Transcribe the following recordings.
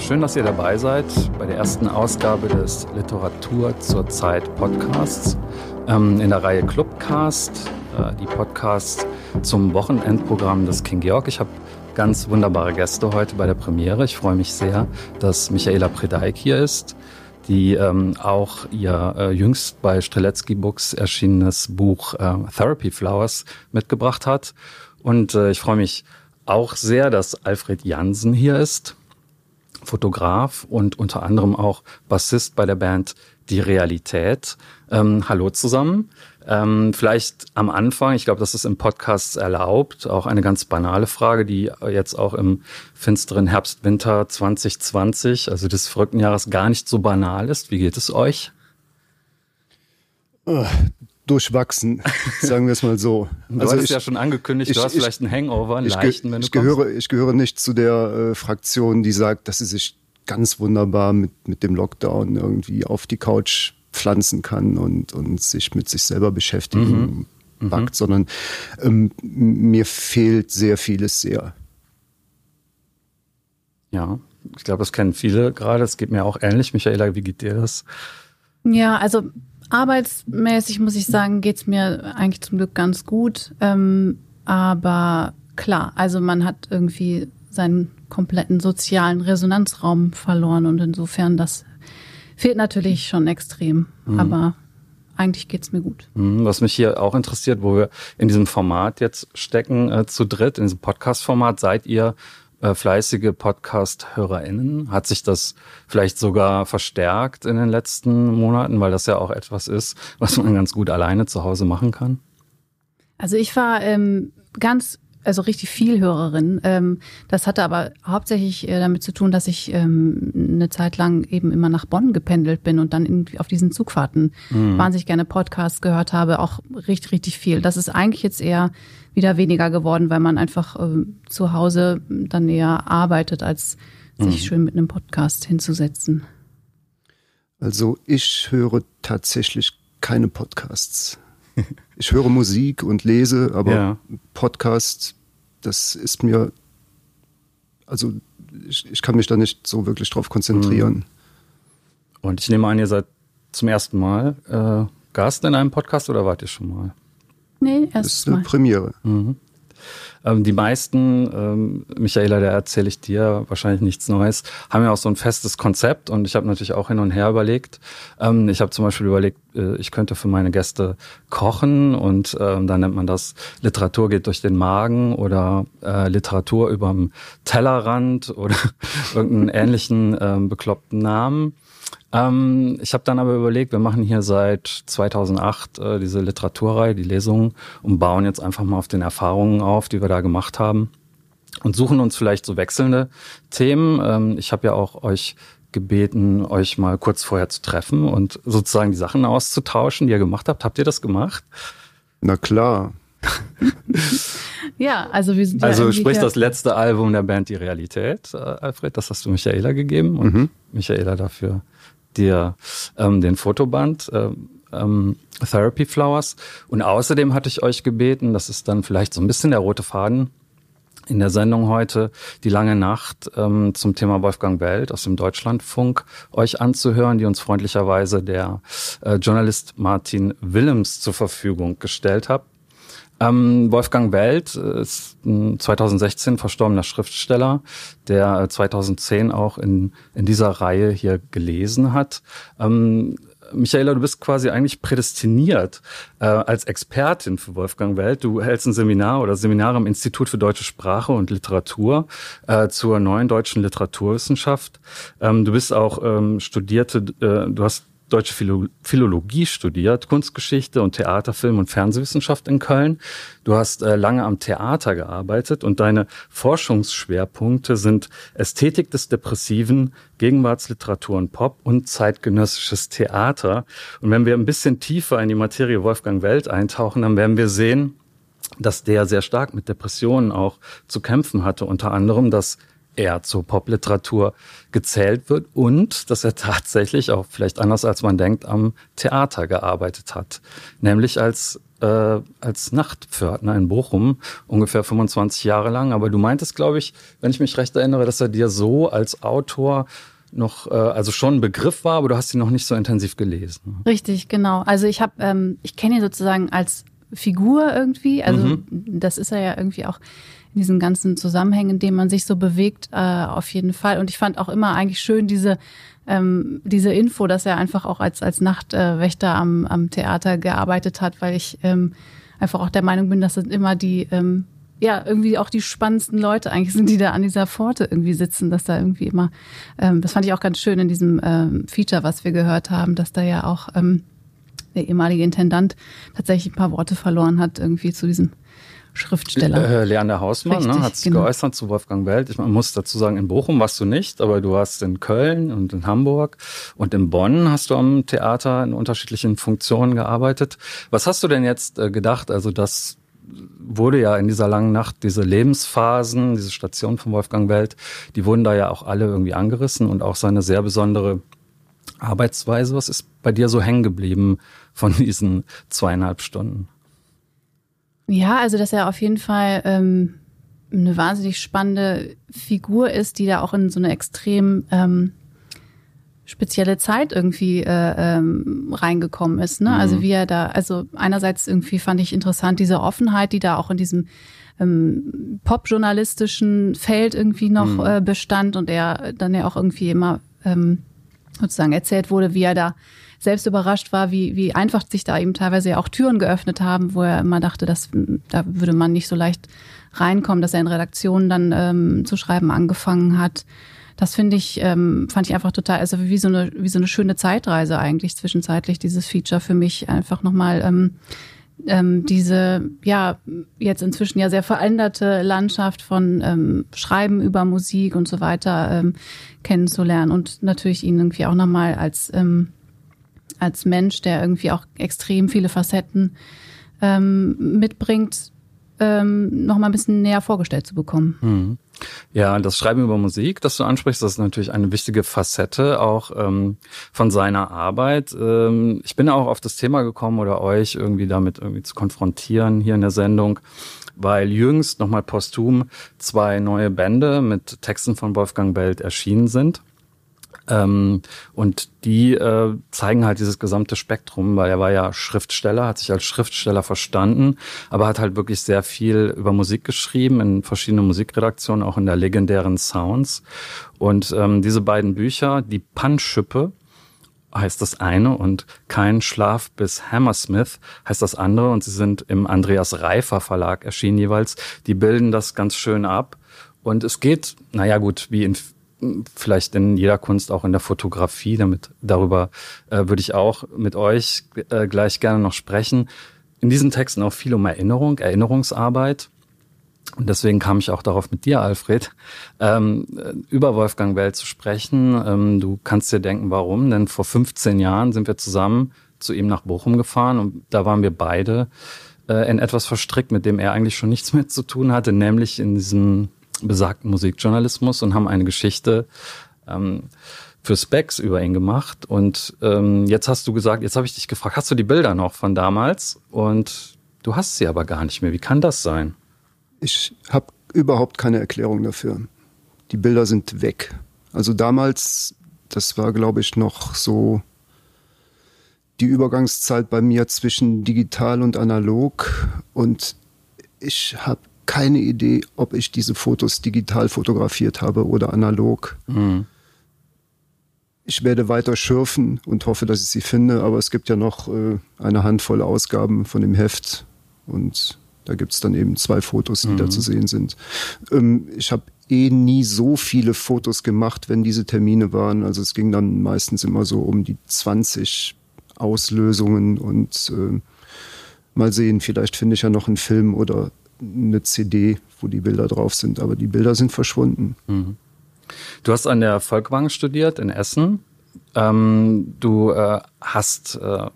Schön, dass ihr dabei seid bei der ersten Ausgabe des Literatur zur Zeit Podcasts ähm, in der Reihe Clubcast, äh, die Podcasts zum Wochenendprogramm des King Georg. Ich habe ganz wunderbare Gäste heute bei der Premiere. Ich freue mich sehr, dass Michaela Predeik hier ist, die ähm, auch ihr äh, jüngst bei Streletsky Books erschienenes Buch äh, Therapy Flowers mitgebracht hat. Und äh, ich freue mich auch sehr, dass Alfred Jansen hier ist, Fotograf und unter anderem auch Bassist bei der Band Die Realität. Ähm, hallo zusammen. Ähm, vielleicht am Anfang, ich glaube, das ist im Podcast erlaubt, auch eine ganz banale Frage, die jetzt auch im finsteren Herbst, Winter 2020, also des verrückten Jahres, gar nicht so banal ist. Wie geht es euch? Durchwachsen, sagen wir es mal so. Du also hast ich, ja schon angekündigt, ich, du hast ich, vielleicht einen Hangover, einen ich, leichten, wenn du ich gehöre, ich gehöre nicht zu der äh, Fraktion, die sagt, dass sie sich ganz wunderbar mit, mit dem Lockdown irgendwie auf die Couch pflanzen kann und, und sich mit sich selber beschäftigen mhm. backt, mhm. sondern ähm, mir fehlt sehr vieles sehr. Ja, ich glaube, das kennen viele gerade. Es geht mir auch ähnlich. Michaela, wie geht dir das? Ja, also arbeitsmäßig muss ich sagen, geht's mir eigentlich zum Glück ganz gut. Ähm, aber klar, also man hat irgendwie seinen kompletten sozialen Resonanzraum verloren und insofern das fehlt natürlich schon extrem. Mhm. Aber eigentlich geht's mir gut. Mhm, was mich hier auch interessiert, wo wir in diesem Format jetzt stecken, äh, zu dritt, in diesem Podcast-Format, seid ihr äh, fleißige Podcast-HörerInnen? Hat sich das vielleicht sogar verstärkt in den letzten Monaten, weil das ja auch etwas ist, was man ganz gut alleine zu Hause machen kann? Also ich war ähm, ganz also richtig viel Hörerin. Ähm, das hatte aber hauptsächlich äh, damit zu tun, dass ich ähm, eine Zeit lang eben immer nach Bonn gependelt bin und dann auf diesen Zugfahrten mhm. wahnsinnig gerne Podcasts gehört habe, auch richtig, richtig viel. Das ist eigentlich jetzt eher wieder weniger geworden, weil man einfach äh, zu Hause dann eher arbeitet, als sich mhm. schön mit einem Podcast hinzusetzen. Also ich höre tatsächlich keine Podcasts. Ich höre Musik und lese, aber ja. Podcast, das ist mir, also ich, ich, kann mich da nicht so wirklich drauf konzentrieren. Mhm. Und ich nehme an, ihr seid zum ersten Mal äh, Gast in einem Podcast oder wart ihr schon mal? Nee, erst Das ist eine Premiere. Mhm. Ähm, die meisten, ähm, Michaela, da erzähle ich dir wahrscheinlich nichts Neues, haben ja auch so ein festes Konzept und ich habe natürlich auch hin und her überlegt. Ähm, ich habe zum Beispiel überlegt, äh, ich könnte für meine Gäste kochen und ähm, dann nennt man das Literatur geht durch den Magen oder äh, Literatur überm Tellerrand oder irgendeinen ähnlichen ähm, bekloppten Namen. Ähm, ich habe dann aber überlegt, wir machen hier seit 2008 äh, diese Literaturreihe, die Lesungen und bauen jetzt einfach mal auf den Erfahrungen auf, die wir da gemacht haben und suchen uns vielleicht so wechselnde Themen. Ähm, ich habe ja auch euch gebeten, euch mal kurz vorher zu treffen und sozusagen die Sachen auszutauschen, die ihr gemacht habt. Habt ihr das gemacht? Na klar. ja, also wir sind Also ja sprich das letzte Album der Band Die Realität, äh, Alfred, das hast du Michaela gegeben und mhm. Michaela dafür dir ähm, den Fotoband äh, ähm, Therapy Flowers. Und außerdem hatte ich euch gebeten, das ist dann vielleicht so ein bisschen der rote Faden in der Sendung heute, die lange Nacht ähm, zum Thema Wolfgang Welt aus dem Deutschlandfunk euch anzuhören, die uns freundlicherweise der äh, Journalist Martin Willems zur Verfügung gestellt hat. Ähm, Wolfgang Welt ist ein 2016 verstorbener Schriftsteller, der 2010 auch in, in dieser Reihe hier gelesen hat. Ähm, Michaela, du bist quasi eigentlich prädestiniert äh, als Expertin für Wolfgang Welt. Du hältst ein Seminar oder Seminare am Institut für deutsche Sprache und Literatur äh, zur neuen deutschen Literaturwissenschaft. Ähm, du bist auch ähm, studierte, äh, du hast deutsche Philo Philologie studiert, Kunstgeschichte und Theater, Film und Fernsehwissenschaft in Köln. Du hast äh, lange am Theater gearbeitet und deine Forschungsschwerpunkte sind Ästhetik des Depressiven, Gegenwartsliteratur und Pop und zeitgenössisches Theater. Und wenn wir ein bisschen tiefer in die Materie Wolfgang Welt eintauchen, dann werden wir sehen, dass der sehr stark mit Depressionen auch zu kämpfen hatte, unter anderem, dass er zur Popliteratur gezählt wird und dass er tatsächlich auch vielleicht anders als man denkt am Theater gearbeitet hat, nämlich als äh, als Nachtpförtner in Bochum, ungefähr 25 Jahre lang. Aber du meintest, glaube ich, wenn ich mich recht erinnere, dass er dir so als Autor noch, äh, also schon ein Begriff war, aber du hast ihn noch nicht so intensiv gelesen. Richtig, genau. Also ich habe, ähm, ich kenne ihn sozusagen als Figur irgendwie. Also mhm. das ist er ja irgendwie auch in diesen ganzen Zusammenhängen, in denen man sich so bewegt, äh, auf jeden Fall. Und ich fand auch immer eigentlich schön diese ähm, diese Info, dass er einfach auch als als Nachtwächter am am Theater gearbeitet hat, weil ich ähm, einfach auch der Meinung bin, dass es immer die ähm, ja, irgendwie auch die spannendsten Leute eigentlich sind, die da an dieser Pforte irgendwie sitzen, dass da irgendwie immer, ähm, das fand ich auch ganz schön in diesem ähm, Feature, was wir gehört haben, dass da ja auch ähm, der ehemalige Intendant tatsächlich ein paar Worte verloren hat, irgendwie zu diesem Schriftsteller. Äh, Leander Hausmann ne, hat sich genau. geäußert zu Wolfgang Welt. Ich man muss dazu sagen, in Bochum warst du nicht, aber du warst in Köln und in Hamburg und in Bonn hast du am Theater in unterschiedlichen Funktionen gearbeitet. Was hast du denn jetzt äh, gedacht? Also das wurde ja in dieser langen Nacht, diese Lebensphasen, diese Station von Wolfgang Welt, die wurden da ja auch alle irgendwie angerissen und auch seine sehr besondere Arbeitsweise. Was ist bei dir so hängen geblieben von diesen zweieinhalb Stunden? Ja, also dass er auf jeden Fall ähm, eine wahnsinnig spannende Figur ist, die da auch in so eine extrem ähm, spezielle Zeit irgendwie äh, ähm, reingekommen ist. Ne? Also mhm. Also wie er da, also einerseits irgendwie fand ich interessant diese Offenheit, die da auch in diesem ähm, popjournalistischen Feld irgendwie noch mhm. äh, bestand und er dann ja auch irgendwie immer ähm, sozusagen erzählt wurde, wie er da selbst überrascht war, wie, wie einfach sich da eben teilweise ja auch Türen geöffnet haben, wo er immer dachte, dass da würde man nicht so leicht reinkommen, dass er in Redaktionen dann ähm, zu schreiben angefangen hat. Das finde ich, ähm, fand ich einfach total, also wie so eine, wie so eine schöne Zeitreise eigentlich zwischenzeitlich, dieses Feature für mich einfach nochmal ähm, ähm, diese, ja, jetzt inzwischen ja sehr veränderte Landschaft von ähm, Schreiben über Musik und so weiter ähm, kennenzulernen und natürlich ihn irgendwie auch nochmal als, ähm, als Mensch, der irgendwie auch extrem viele Facetten ähm, mitbringt, ähm, noch mal ein bisschen näher vorgestellt zu bekommen. Mhm. Ja, das Schreiben über Musik, das du ansprichst, das ist natürlich eine wichtige Facette auch ähm, von seiner Arbeit. Ähm, ich bin auch auf das Thema gekommen oder euch irgendwie damit irgendwie zu konfrontieren hier in der Sendung, weil jüngst nochmal posthum zwei neue Bände mit Texten von Wolfgang Belt erschienen sind. Ähm, und die äh, zeigen halt dieses gesamte Spektrum, weil er war ja Schriftsteller, hat sich als Schriftsteller verstanden, aber hat halt wirklich sehr viel über Musik geschrieben, in verschiedenen Musikredaktionen, auch in der legendären Sounds. Und ähm, diese beiden Bücher, die Panschüppe, heißt das eine und Kein Schlaf bis Hammersmith heißt das andere und sie sind im Andreas Reifer Verlag erschienen jeweils. Die bilden das ganz schön ab. Und es geht, naja gut, wie in vielleicht in jeder Kunst, auch in der Fotografie. Damit darüber äh, würde ich auch mit euch äh, gleich gerne noch sprechen. In diesen Texten auch viel um Erinnerung, Erinnerungsarbeit. Und deswegen kam ich auch darauf mit dir, Alfred, ähm, über Wolfgang Welt zu sprechen. Ähm, du kannst dir denken, warum. Denn vor 15 Jahren sind wir zusammen zu ihm nach Bochum gefahren und da waren wir beide äh, in etwas verstrickt, mit dem er eigentlich schon nichts mehr zu tun hatte, nämlich in diesem besagten Musikjournalismus und haben eine Geschichte ähm, für Specs über ihn gemacht. Und ähm, jetzt hast du gesagt, jetzt habe ich dich gefragt, hast du die Bilder noch von damals? Und du hast sie aber gar nicht mehr. Wie kann das sein? Ich habe überhaupt keine Erklärung dafür. Die Bilder sind weg. Also damals, das war, glaube ich, noch so die Übergangszeit bei mir zwischen digital und analog. Und ich habe keine Idee, ob ich diese Fotos digital fotografiert habe oder analog. Mhm. Ich werde weiter schürfen und hoffe, dass ich sie finde, aber es gibt ja noch äh, eine Handvoll Ausgaben von dem Heft und da gibt es dann eben zwei Fotos, die mhm. da zu sehen sind. Ähm, ich habe eh nie so viele Fotos gemacht, wenn diese Termine waren. Also es ging dann meistens immer so um die 20 Auslösungen und äh, mal sehen, vielleicht finde ich ja noch einen Film oder eine CD, wo die Bilder drauf sind, aber die Bilder sind verschwunden. Mhm. Du hast an der Volkwang studiert in Essen. Ähm, du äh, hast äh,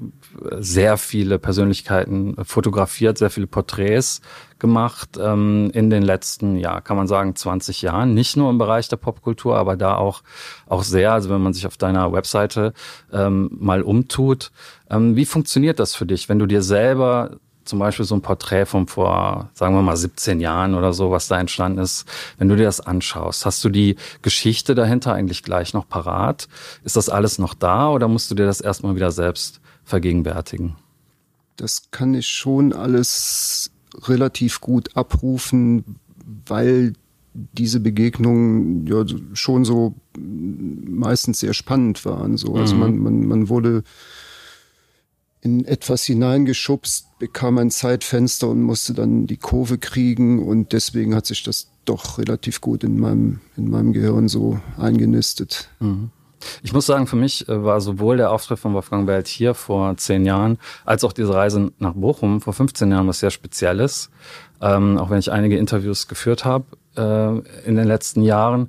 sehr viele Persönlichkeiten fotografiert, sehr viele Porträts gemacht ähm, in den letzten, ja, kann man sagen, 20 Jahren. Nicht nur im Bereich der Popkultur, aber da auch, auch sehr, also wenn man sich auf deiner Webseite ähm, mal umtut. Ähm, wie funktioniert das für dich, wenn du dir selber zum Beispiel so ein Porträt von vor, sagen wir mal, 17 Jahren oder so, was da entstanden ist, wenn du dir das anschaust, hast du die Geschichte dahinter eigentlich gleich noch parat? Ist das alles noch da oder musst du dir das erstmal wieder selbst vergegenwärtigen? Das kann ich schon alles relativ gut abrufen, weil diese Begegnungen ja schon so meistens sehr spannend waren. So. Also mhm. man, man, man wurde in etwas hineingeschubst, bekam ein Zeitfenster und musste dann die Kurve kriegen und deswegen hat sich das doch relativ gut in meinem, in meinem Gehirn so eingenistet. Mhm. Ich muss sagen, für mich äh, war sowohl der Auftritt von Wolfgang Welt hier vor zehn Jahren, als auch diese Reise nach Bochum vor 15 Jahren was sehr Spezielles. Ähm, auch wenn ich einige Interviews geführt habe äh, in den letzten Jahren.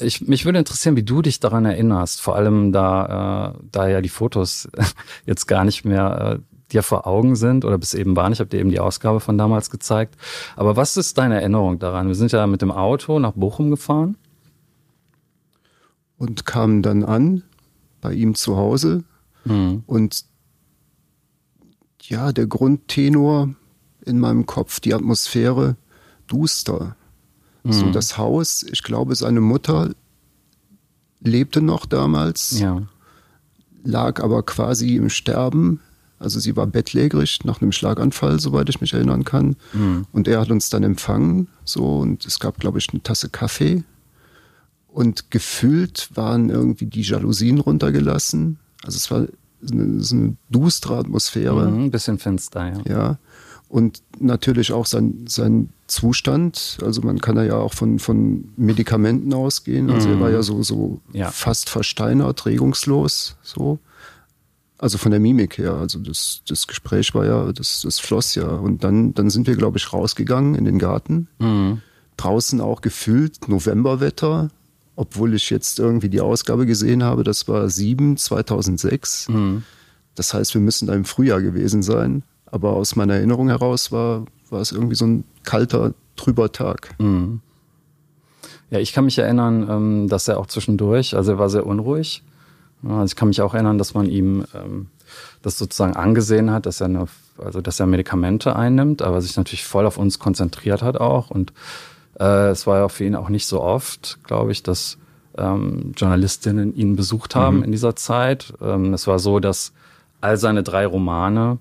Ich, mich würde interessieren, wie du dich daran erinnerst, vor allem da, äh, da ja die Fotos jetzt gar nicht mehr äh, dir vor Augen sind oder bis eben waren. Ich habe dir eben die Ausgabe von damals gezeigt. Aber was ist deine Erinnerung daran? Wir sind ja mit dem Auto nach Bochum gefahren und kamen dann an bei ihm zu Hause. Mhm. Und ja, der Grundtenor in meinem Kopf, die Atmosphäre, duster. Mhm. So das Haus, ich glaube, seine Mutter lebte noch damals, ja. lag aber quasi im Sterben. Also sie war bettlägerig nach einem Schlaganfall, soweit ich mich erinnern kann. Mhm. Und er hat uns dann empfangen, so und es gab, glaube ich, eine Tasse Kaffee und gefühlt waren irgendwie die Jalousien runtergelassen. Also es war eine, so eine dustere Atmosphäre. Mhm, ein bisschen finster, ja. Ja. Und natürlich auch sein, sein Zustand. Also man kann ja auch von, von Medikamenten ausgehen. Also mhm. er war ja so, so ja. fast versteinert, regungslos, so. Also von der Mimik her. Also das, das Gespräch war ja, das, das floss ja. Und dann, dann sind wir, glaube ich, rausgegangen in den Garten. Mhm. Draußen auch gefühlt Novemberwetter obwohl ich jetzt irgendwie die Ausgabe gesehen habe, das war 7 2006. Mhm. Das heißt, wir müssen da im Frühjahr gewesen sein. Aber aus meiner Erinnerung heraus war, war es irgendwie so ein kalter, trüber Tag. Mhm. Ja, ich kann mich erinnern, ähm, dass er auch zwischendurch, also er war sehr unruhig. Also ich kann mich auch erinnern, dass man ihm ähm, das sozusagen angesehen hat, dass er eine, also dass er Medikamente einnimmt, aber sich natürlich voll auf uns konzentriert hat auch und äh, es war ja für ihn auch nicht so oft, glaube ich, dass ähm, Journalistinnen ihn besucht haben mhm. in dieser Zeit. Ähm, es war so, dass all seine drei Romane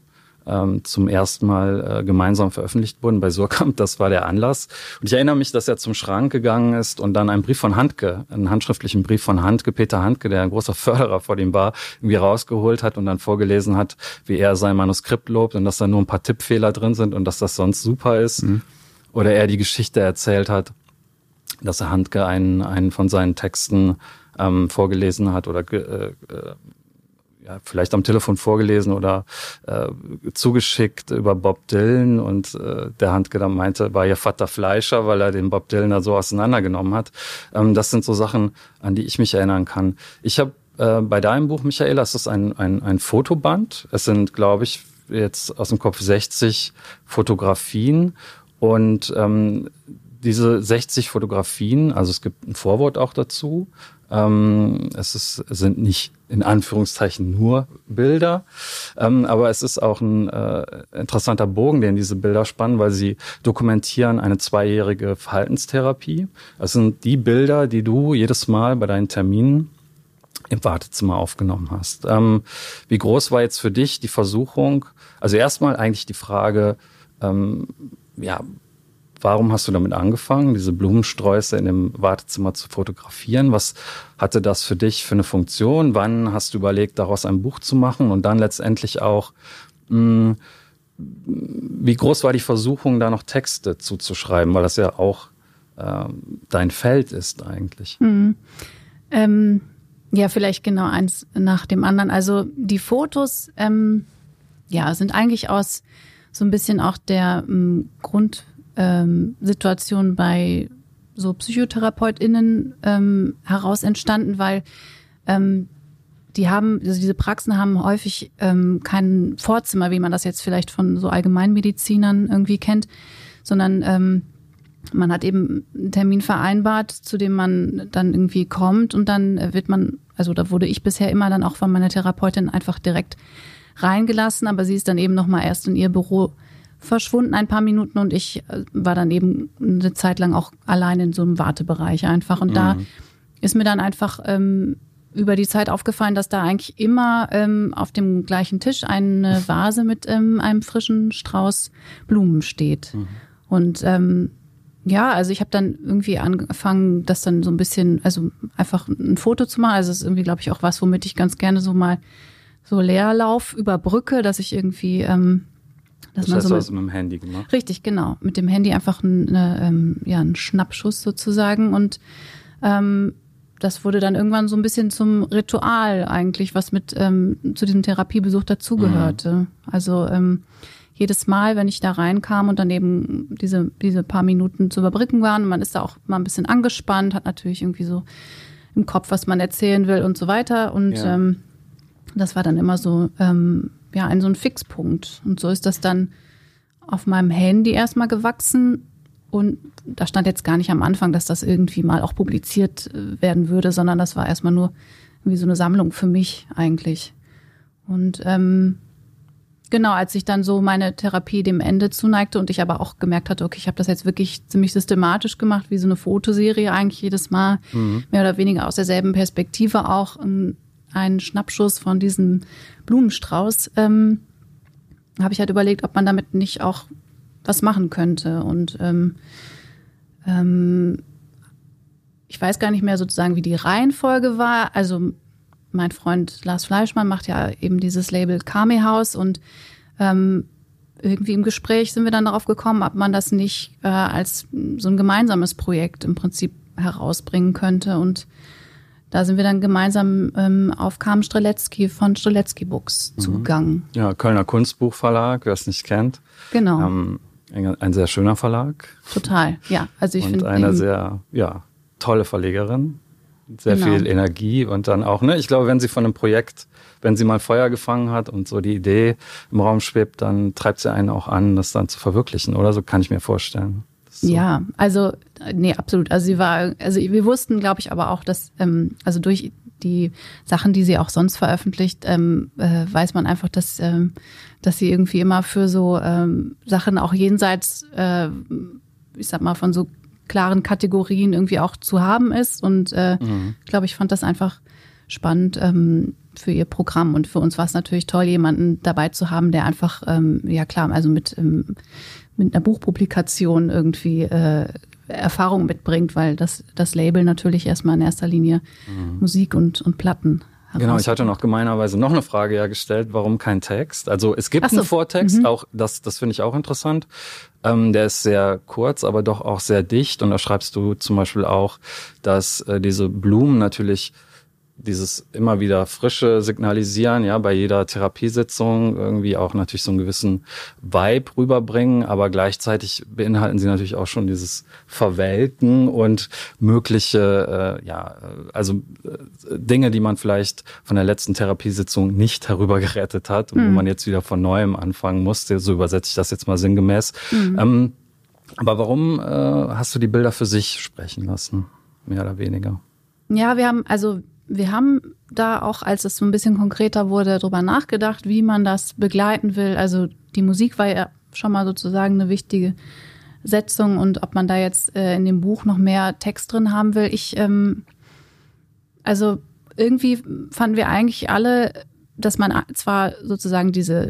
ähm, zum ersten Mal äh, gemeinsam veröffentlicht wurden bei Surkamp. Das war der Anlass. Und ich erinnere mich, dass er zum Schrank gegangen ist und dann einen Brief von Handke, einen handschriftlichen Brief von Handke, Peter Handke, der ein großer Förderer vor dem war, irgendwie rausgeholt hat und dann vorgelesen hat, wie er sein Manuskript lobt und dass da nur ein paar Tippfehler drin sind und dass das sonst super ist. Mhm oder er die Geschichte erzählt hat, dass er Handke einen, einen von seinen Texten ähm, vorgelesen hat oder äh, äh, ja, vielleicht am Telefon vorgelesen oder äh, zugeschickt über Bob Dylan und äh, der Handke dann meinte, war ihr Vater Fleischer, weil er den Bob Dylan da so auseinandergenommen hat. Ähm, das sind so Sachen, an die ich mich erinnern kann. Ich habe äh, bei deinem Buch, Michaela, ist das ein, ein, ein Fotoband. Es sind, glaube ich, jetzt aus dem Kopf 60 Fotografien und ähm, diese 60 Fotografien, also es gibt ein Vorwort auch dazu. Ähm, es, ist, sind nicht in Anführungszeichen nur Bilder, ähm, aber es ist auch ein äh, interessanter Bogen, den diese Bilder spannen, weil sie dokumentieren eine zweijährige Verhaltenstherapie. Das sind die Bilder, die du jedes Mal bei deinen Terminen im Wartezimmer aufgenommen hast. Ähm, wie groß war jetzt für dich die Versuchung? Also erstmal eigentlich die Frage, ähm, ja, warum hast du damit angefangen, diese Blumensträuße in dem Wartezimmer zu fotografieren? Was hatte das für dich für eine Funktion? Wann hast du überlegt, daraus ein Buch zu machen? Und dann letztendlich auch, mh, hm, wie groß war die Versuchung, da noch Texte zuzuschreiben, weil das ja auch äh, dein Feld ist eigentlich? Mhm. Ähm, ja, vielleicht genau eins nach dem anderen. Also die Fotos, ähm, ja, sind eigentlich aus so ein bisschen auch der ähm, Grundsituation ähm, bei so PsychotherapeutInnen ähm, heraus entstanden, weil ähm, die haben, also diese Praxen haben häufig ähm, kein Vorzimmer, wie man das jetzt vielleicht von so Allgemeinmedizinern irgendwie kennt, sondern ähm, man hat eben einen Termin vereinbart, zu dem man dann irgendwie kommt und dann wird man, also da wurde ich bisher immer dann auch von meiner Therapeutin einfach direkt reingelassen, aber sie ist dann eben nochmal erst in ihr Büro verschwunden ein paar Minuten und ich äh, war dann eben eine Zeit lang auch allein in so einem Wartebereich einfach. Und mhm. da ist mir dann einfach ähm, über die Zeit aufgefallen, dass da eigentlich immer ähm, auf dem gleichen Tisch eine Vase mit ähm, einem frischen Strauß Blumen steht. Mhm. Und ähm, ja, also ich habe dann irgendwie angefangen, das dann so ein bisschen, also einfach ein Foto zu machen. Also es ist irgendwie, glaube ich, auch was, womit ich ganz gerne so mal so Leerlauf überbrücke, dass ich irgendwie ähm, dass das man heißt, so mit, mit dem Handy gemacht? Richtig, genau. Mit dem Handy einfach eine, ähm, ja, ein Schnappschuss sozusagen. Und ähm, das wurde dann irgendwann so ein bisschen zum Ritual eigentlich, was mit ähm, zu diesem Therapiebesuch dazugehörte. Mhm. Also ähm, jedes Mal, wenn ich da reinkam und dann eben diese, diese paar Minuten zu überbrücken waren, man ist da auch mal ein bisschen angespannt, hat natürlich irgendwie so im Kopf, was man erzählen will und so weiter. Und ja. ähm, das war dann immer so, ähm, ja, ein so ein Fixpunkt. Und so ist das dann auf meinem Handy erstmal gewachsen. Und da stand jetzt gar nicht am Anfang, dass das irgendwie mal auch publiziert äh, werden würde, sondern das war erstmal nur irgendwie so eine Sammlung für mich eigentlich. Und ähm, Genau, als ich dann so meine Therapie dem Ende zuneigte und ich aber auch gemerkt hatte, okay, ich habe das jetzt wirklich ziemlich systematisch gemacht, wie so eine Fotoserie eigentlich jedes Mal, mhm. mehr oder weniger aus derselben Perspektive auch einen Schnappschuss von diesem Blumenstrauß, ähm, habe ich halt überlegt, ob man damit nicht auch was machen könnte. Und ähm, ähm, ich weiß gar nicht mehr sozusagen, wie die Reihenfolge war. Also mein Freund Lars Fleischmann macht ja eben dieses Label Kame House und ähm, irgendwie im Gespräch sind wir dann darauf gekommen, ob man das nicht äh, als so ein gemeinsames Projekt im Prinzip herausbringen könnte. Und da sind wir dann gemeinsam ähm, auf Carmen Streletzky von Streletzky Books mhm. zugegangen. Ja, Kölner Kunstbuchverlag, wer es nicht kennt. Genau. Ähm, ein sehr schöner Verlag. Total, ja. Also ich finde. Und eine sehr, ja, tolle Verlegerin sehr genau. viel Energie und dann auch, ne, ich glaube, wenn sie von einem Projekt, wenn sie mal Feuer gefangen hat und so die Idee im Raum schwebt, dann treibt sie einen auch an, das dann zu verwirklichen, oder? So kann ich mir vorstellen. So. Ja, also, nee, absolut. Also sie war, also wir wussten, glaube ich, aber auch, dass, ähm, also durch die Sachen, die sie auch sonst veröffentlicht, ähm, äh, weiß man einfach, dass, ähm, dass sie irgendwie immer für so ähm, Sachen auch jenseits, äh, ich sag mal, von so klaren Kategorien irgendwie auch zu haben ist. Und äh, mhm. ich glaube, ich fand das einfach spannend ähm, für ihr Programm. Und für uns war es natürlich toll, jemanden dabei zu haben, der einfach, ähm, ja klar, also mit, ähm, mit einer Buchpublikation irgendwie äh, Erfahrung mitbringt, weil das, das Label natürlich erstmal in erster Linie mhm. Musik und, und Platten Genau, ich hatte noch gemeinerweise noch eine Frage ja gestellt, warum kein Text? Also es gibt so. einen Vortext, mhm. auch das, das finde ich auch interessant. Ähm, der ist sehr kurz, aber doch auch sehr dicht. Und da schreibst du zum Beispiel auch, dass äh, diese Blumen natürlich dieses immer wieder frische Signalisieren, ja, bei jeder Therapiesitzung irgendwie auch natürlich so einen gewissen Vibe rüberbringen, aber gleichzeitig beinhalten sie natürlich auch schon dieses Verwelken und mögliche, äh, ja, also äh, Dinge, die man vielleicht von der letzten Therapiesitzung nicht herübergerettet hat und mhm. wo man jetzt wieder von neuem anfangen musste. So übersetze ich das jetzt mal sinngemäß. Mhm. Ähm, aber warum äh, hast du die Bilder für sich sprechen lassen, mehr oder weniger? Ja, wir haben also wir haben da auch, als es so ein bisschen konkreter wurde, darüber nachgedacht, wie man das begleiten will. Also die Musik war ja schon mal sozusagen eine wichtige Setzung und ob man da jetzt äh, in dem Buch noch mehr Text drin haben will. Ich, ähm, also irgendwie fanden wir eigentlich alle, dass man zwar sozusagen diese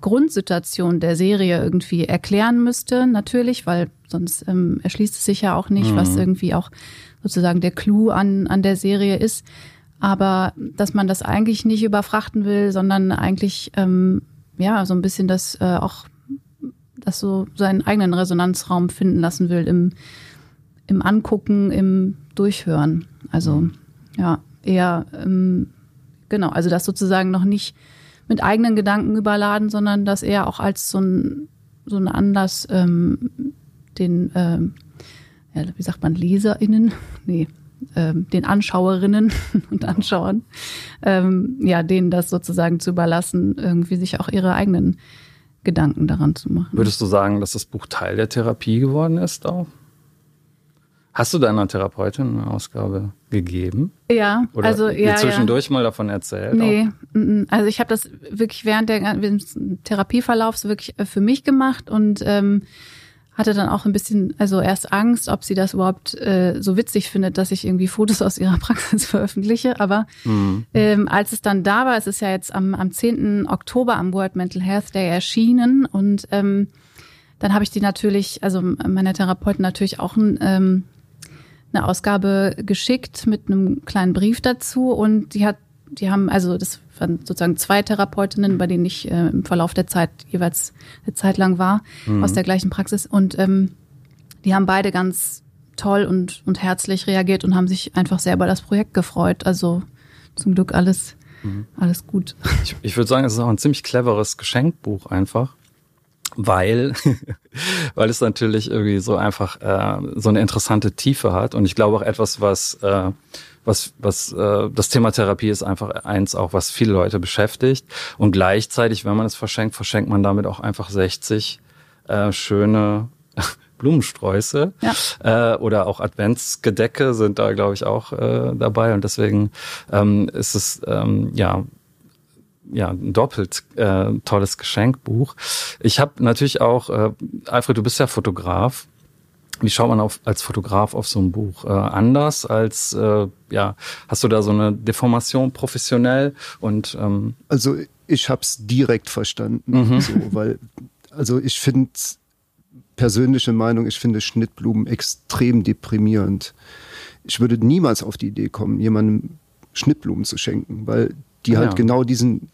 Grundsituation der Serie irgendwie erklären müsste, natürlich, weil sonst ähm, erschließt es sich ja auch nicht, mhm. was irgendwie auch sozusagen der Clou an, an der Serie ist. Aber dass man das eigentlich nicht überfrachten will, sondern eigentlich ähm, ja so ein bisschen das äh, auch das so seinen eigenen Resonanzraum finden lassen will im, im Angucken, im Durchhören. Also mhm. ja, eher ähm, genau, also das sozusagen noch nicht mit eigenen Gedanken überladen, sondern das eher auch als so ein, so ein Anlass, ähm, den ähm, ja, wie sagt man, LeserInnen? Nee, ähm, den Anschauerinnen und Anschauern, ähm, ja, denen das sozusagen zu überlassen, irgendwie sich auch ihre eigenen Gedanken daran zu machen. Würdest du sagen, dass das Buch Teil der Therapie geworden ist auch? Hast du deiner Therapeutin eine Ausgabe gegeben? Ja, Oder also ja, zwischendurch ja. mal davon erzählt? Nee, auch? also ich habe das wirklich während der Therapieverlaufs wirklich äh, für mich gemacht und ähm, hatte dann auch ein bisschen, also erst Angst, ob sie das überhaupt äh, so witzig findet, dass ich irgendwie Fotos aus ihrer Praxis veröffentliche. Aber mhm. ähm, als es dann da war, es ist ja jetzt am, am 10. Oktober am World Mental Health Day erschienen und ähm, dann habe ich die natürlich, also meiner Therapeutin natürlich auch ein, ähm, eine Ausgabe geschickt mit einem kleinen Brief dazu und die hat, die haben, also das waren sozusagen zwei Therapeutinnen, bei denen ich äh, im Verlauf der Zeit jeweils eine Zeit lang war, mhm. aus der gleichen Praxis. Und ähm, die haben beide ganz toll und, und herzlich reagiert und haben sich einfach sehr über das Projekt gefreut. Also zum Glück alles, mhm. alles gut. Ich, ich würde sagen, es ist auch ein ziemlich cleveres Geschenkbuch einfach weil, weil es natürlich irgendwie so einfach äh, so eine interessante Tiefe hat und ich glaube auch etwas, was äh, was, was äh, das Thema Therapie ist einfach eins auch, was viele Leute beschäftigt. Und gleichzeitig, wenn man es verschenkt, verschenkt man damit auch einfach 60 äh, schöne Blumensträuße ja. äh, oder auch Adventsgedecke sind da, glaube ich, auch äh, dabei. Und deswegen ähm, ist es ähm, ja ja, ein doppelt äh, tolles Geschenkbuch. Ich habe natürlich auch, äh, Alfred, du bist ja Fotograf. Wie schaut man auf, als Fotograf auf so ein Buch? Äh, anders als, äh, ja, hast du da so eine Deformation professionell? Und ähm Also ich habe es direkt verstanden, mhm. so, weil, also ich finde, persönliche Meinung, ich finde Schnittblumen extrem deprimierend. Ich würde niemals auf die Idee kommen, jemandem Schnittblumen zu schenken, weil die halt ja. genau diesen,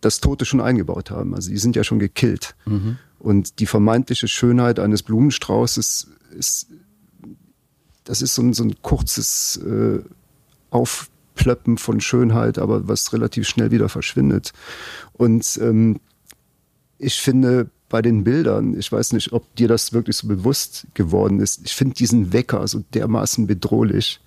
das Tote schon eingebaut haben. Also die sind ja schon gekillt. Mhm. Und die vermeintliche Schönheit eines Blumenstraußes ist, das ist so ein, so ein kurzes äh, Aufplöppen von Schönheit, aber was relativ schnell wieder verschwindet. Und ähm, ich finde bei den Bildern, ich weiß nicht, ob dir das wirklich so bewusst geworden ist, ich finde diesen Wecker so dermaßen bedrohlich